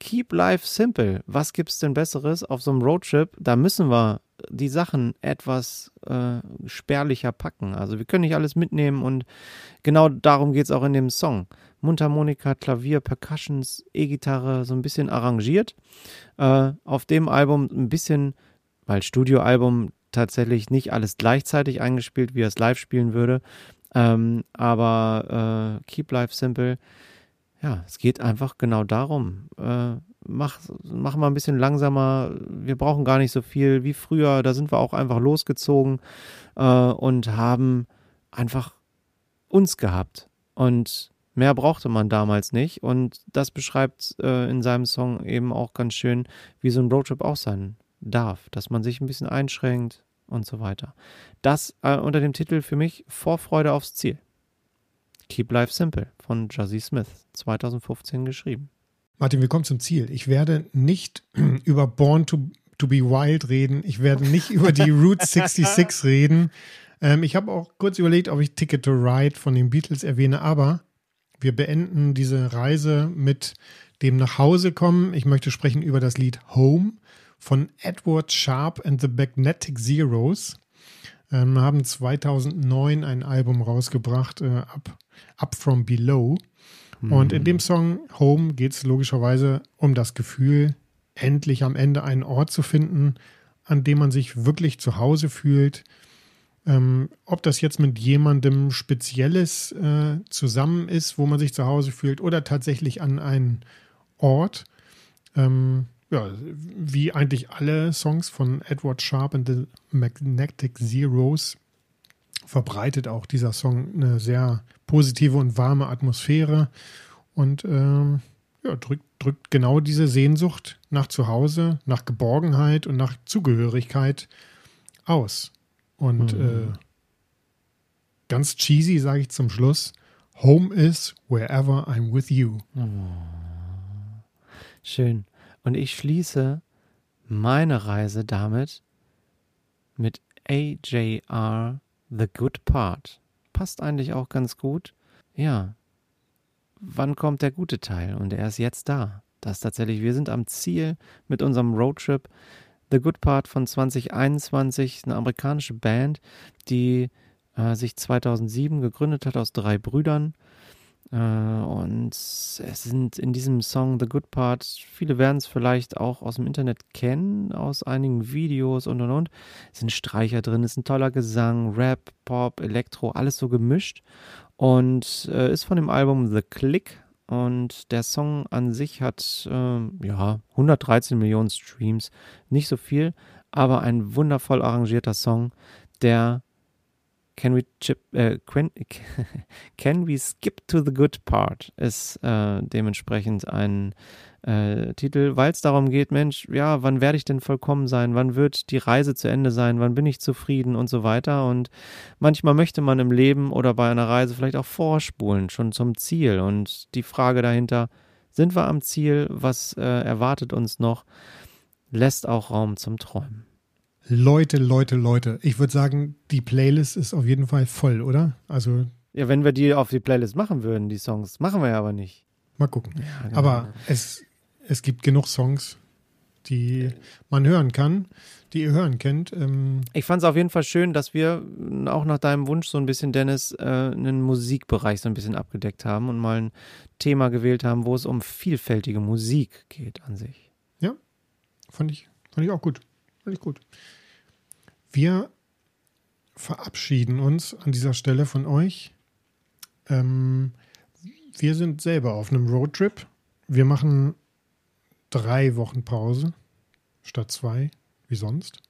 Keep Life Simple. Was gibt es denn Besseres auf so einem Roadtrip? Da müssen wir die Sachen etwas äh, spärlicher packen. Also wir können nicht alles mitnehmen und genau darum geht es auch in dem Song. Mundharmonika, Klavier, Percussions, E-Gitarre, so ein bisschen arrangiert. Äh, auf dem Album ein bisschen, weil Studioalbum tatsächlich nicht alles gleichzeitig eingespielt, wie er es live spielen würde. Ähm, aber äh, Keep Life Simple ja, es geht einfach genau darum. Äh, mach, mach mal ein bisschen langsamer. Wir brauchen gar nicht so viel wie früher. Da sind wir auch einfach losgezogen äh, und haben einfach uns gehabt. Und mehr brauchte man damals nicht. Und das beschreibt äh, in seinem Song eben auch ganz schön, wie so ein Roadtrip auch sein darf. Dass man sich ein bisschen einschränkt und so weiter. Das äh, unter dem Titel für mich Vorfreude aufs Ziel. Keep Life Simple von Jazzy Smith, 2015 geschrieben. Martin, wir kommen zum Ziel. Ich werde nicht [clears throat] über Born to, to be Wild reden. Ich werde nicht [laughs] über die Route 66 reden. Ähm, ich habe auch kurz überlegt, ob ich Ticket to Ride von den Beatles erwähne, aber wir beenden diese Reise mit dem Nachhausekommen. Ich möchte sprechen über das Lied Home von Edward Sharp and the Magnetic Zeros. Ähm, haben 2009 ein Album rausgebracht, äh, Up, Up From Below. Mhm. Und in dem Song Home geht es logischerweise um das Gefühl, endlich am Ende einen Ort zu finden, an dem man sich wirklich zu Hause fühlt. Ähm, ob das jetzt mit jemandem Spezielles äh, zusammen ist, wo man sich zu Hause fühlt, oder tatsächlich an einen Ort. Ähm, ja, wie eigentlich alle Songs von Edward Sharp and the Magnetic Zeros verbreitet auch dieser Song eine sehr positive und warme Atmosphäre und ähm, ja, drückt, drückt genau diese Sehnsucht nach Zuhause, nach Geborgenheit und nach Zugehörigkeit aus. Und mhm. äh, ganz cheesy sage ich zum Schluss, Home is wherever I'm with you. Schön. Und ich schließe meine Reise damit mit AJR The Good Part. Passt eigentlich auch ganz gut. Ja. Wann kommt der gute Teil? Und er ist jetzt da. Das tatsächlich, wir sind am Ziel mit unserem Roadtrip. The Good Part von 2021, eine amerikanische Band, die äh, sich 2007 gegründet hat aus drei Brüdern. Äh, und es sind in diesem Song The Good Part, viele werden es vielleicht auch aus dem Internet kennen, aus einigen Videos und und und. Es sind Streicher drin, es ist ein toller Gesang, Rap, Pop, Elektro, alles so gemischt. Und äh, ist von dem Album The Click. Und der Song an sich hat äh, ja 113 Millionen Streams, nicht so viel, aber ein wundervoll arrangierter Song, der Can we, chip, äh, can, [laughs] can, we skip to the good part ist äh, dementsprechend ein äh, Titel, weil es darum geht, Mensch, ja, wann werde ich denn vollkommen sein? Wann wird die Reise zu Ende sein? Wann bin ich zufrieden und so weiter? Und manchmal möchte man im Leben oder bei einer Reise vielleicht auch vorspulen, schon zum Ziel. Und die Frage dahinter, sind wir am Ziel? Was äh, erwartet uns noch? Lässt auch Raum zum Träumen. Leute, Leute, Leute. Ich würde sagen, die Playlist ist auf jeden Fall voll, oder? Also. Ja, wenn wir die auf die Playlist machen würden, die Songs. Machen wir ja aber nicht. Mal gucken. Ja, genau. Aber es, es gibt genug Songs, die man hören kann, die ihr hören könnt. Ähm ich fand es auf jeden Fall schön, dass wir auch nach deinem Wunsch so ein bisschen, Dennis, äh, einen Musikbereich so ein bisschen abgedeckt haben und mal ein Thema gewählt haben, wo es um vielfältige Musik geht an sich. Ja, fand ich, fand ich auch gut. Fand ich gut. Wir verabschieden uns an dieser Stelle von euch. Ähm, wir sind selber auf einem Roadtrip. Wir machen drei Wochen Pause statt zwei, wie sonst.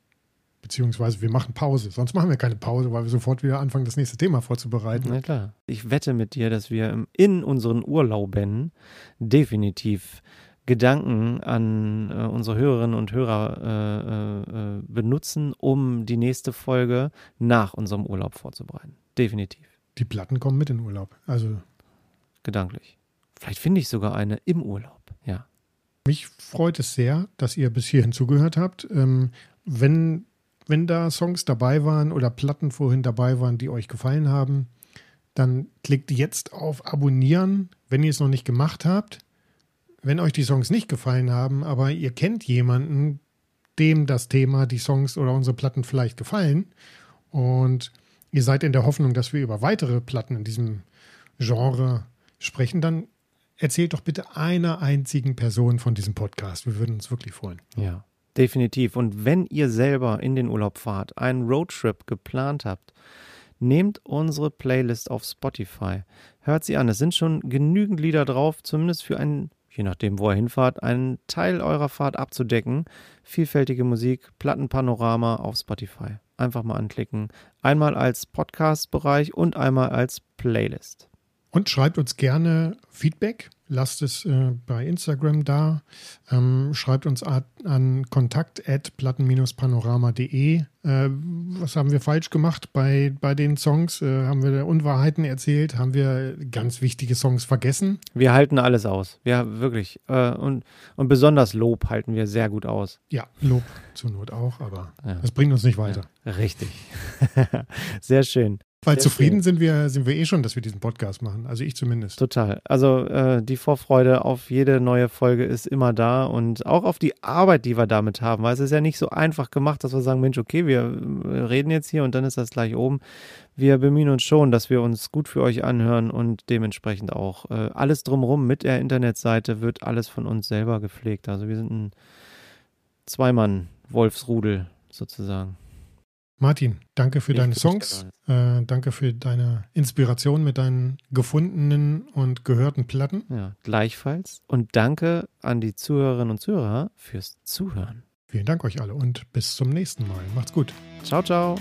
Beziehungsweise wir machen Pause. Sonst machen wir keine Pause, weil wir sofort wieder anfangen, das nächste Thema vorzubereiten. Na klar. Ich wette mit dir, dass wir in unseren Urlauben definitiv Gedanken an äh, unsere Hörerinnen und Hörer äh, äh, äh, benutzen, um die nächste Folge nach unserem Urlaub vorzubereiten. Definitiv. Die Platten kommen mit in den Urlaub. Also. Gedanklich. Vielleicht finde ich sogar eine im Urlaub. Ja. Mich freut es sehr, dass ihr bis hierhin zugehört habt. Ähm, wenn, wenn da Songs dabei waren oder Platten vorhin dabei waren, die euch gefallen haben, dann klickt jetzt auf Abonnieren, wenn ihr es noch nicht gemacht habt wenn euch die Songs nicht gefallen haben, aber ihr kennt jemanden, dem das Thema, die Songs oder unsere Platten vielleicht gefallen und ihr seid in der Hoffnung, dass wir über weitere Platten in diesem Genre sprechen, dann erzählt doch bitte einer einzigen Person von diesem Podcast. Wir würden uns wirklich freuen. Ja, definitiv. Und wenn ihr selber in den Urlaub fahrt, einen Roadtrip geplant habt, nehmt unsere Playlist auf Spotify. Hört sie an. Es sind schon genügend Lieder drauf, zumindest für einen je nachdem, wo ihr hinfahrt, einen Teil eurer Fahrt abzudecken. Vielfältige Musik, Plattenpanorama auf Spotify. Einfach mal anklicken. Einmal als Podcast-Bereich und einmal als Playlist. Und schreibt uns gerne Feedback lasst es äh, bei Instagram da. Ähm, schreibt uns an kontakt.platten-panorama.de. Äh, was haben wir falsch gemacht bei, bei den Songs? Äh, haben wir Unwahrheiten erzählt? Haben wir ganz wichtige Songs vergessen? Wir halten alles aus. Ja, wirklich. Äh, und, und besonders Lob halten wir sehr gut aus. Ja, Lob zur Not auch, aber ja. das bringt uns nicht weiter. Ja, richtig. [laughs] sehr schön. Weil Sehr zufrieden sind wir, sind wir eh schon, dass wir diesen Podcast machen. Also ich zumindest. Total. Also äh, die Vorfreude auf jede neue Folge ist immer da und auch auf die Arbeit, die wir damit haben. Weil es ist ja nicht so einfach gemacht, dass wir sagen, Mensch, okay, wir reden jetzt hier und dann ist das gleich oben. Wir bemühen uns schon, dass wir uns gut für euch anhören und dementsprechend auch äh, alles drumherum mit der Internetseite wird alles von uns selber gepflegt. Also wir sind ein Zweimann-Wolfsrudel sozusagen. Martin, danke für ich deine Songs. Äh, danke für deine Inspiration mit deinen gefundenen und gehörten Platten. Ja, gleichfalls. Und danke an die Zuhörerinnen und Zuhörer fürs Zuhören. Vielen Dank euch alle und bis zum nächsten Mal. Macht's gut. Ciao, ciao.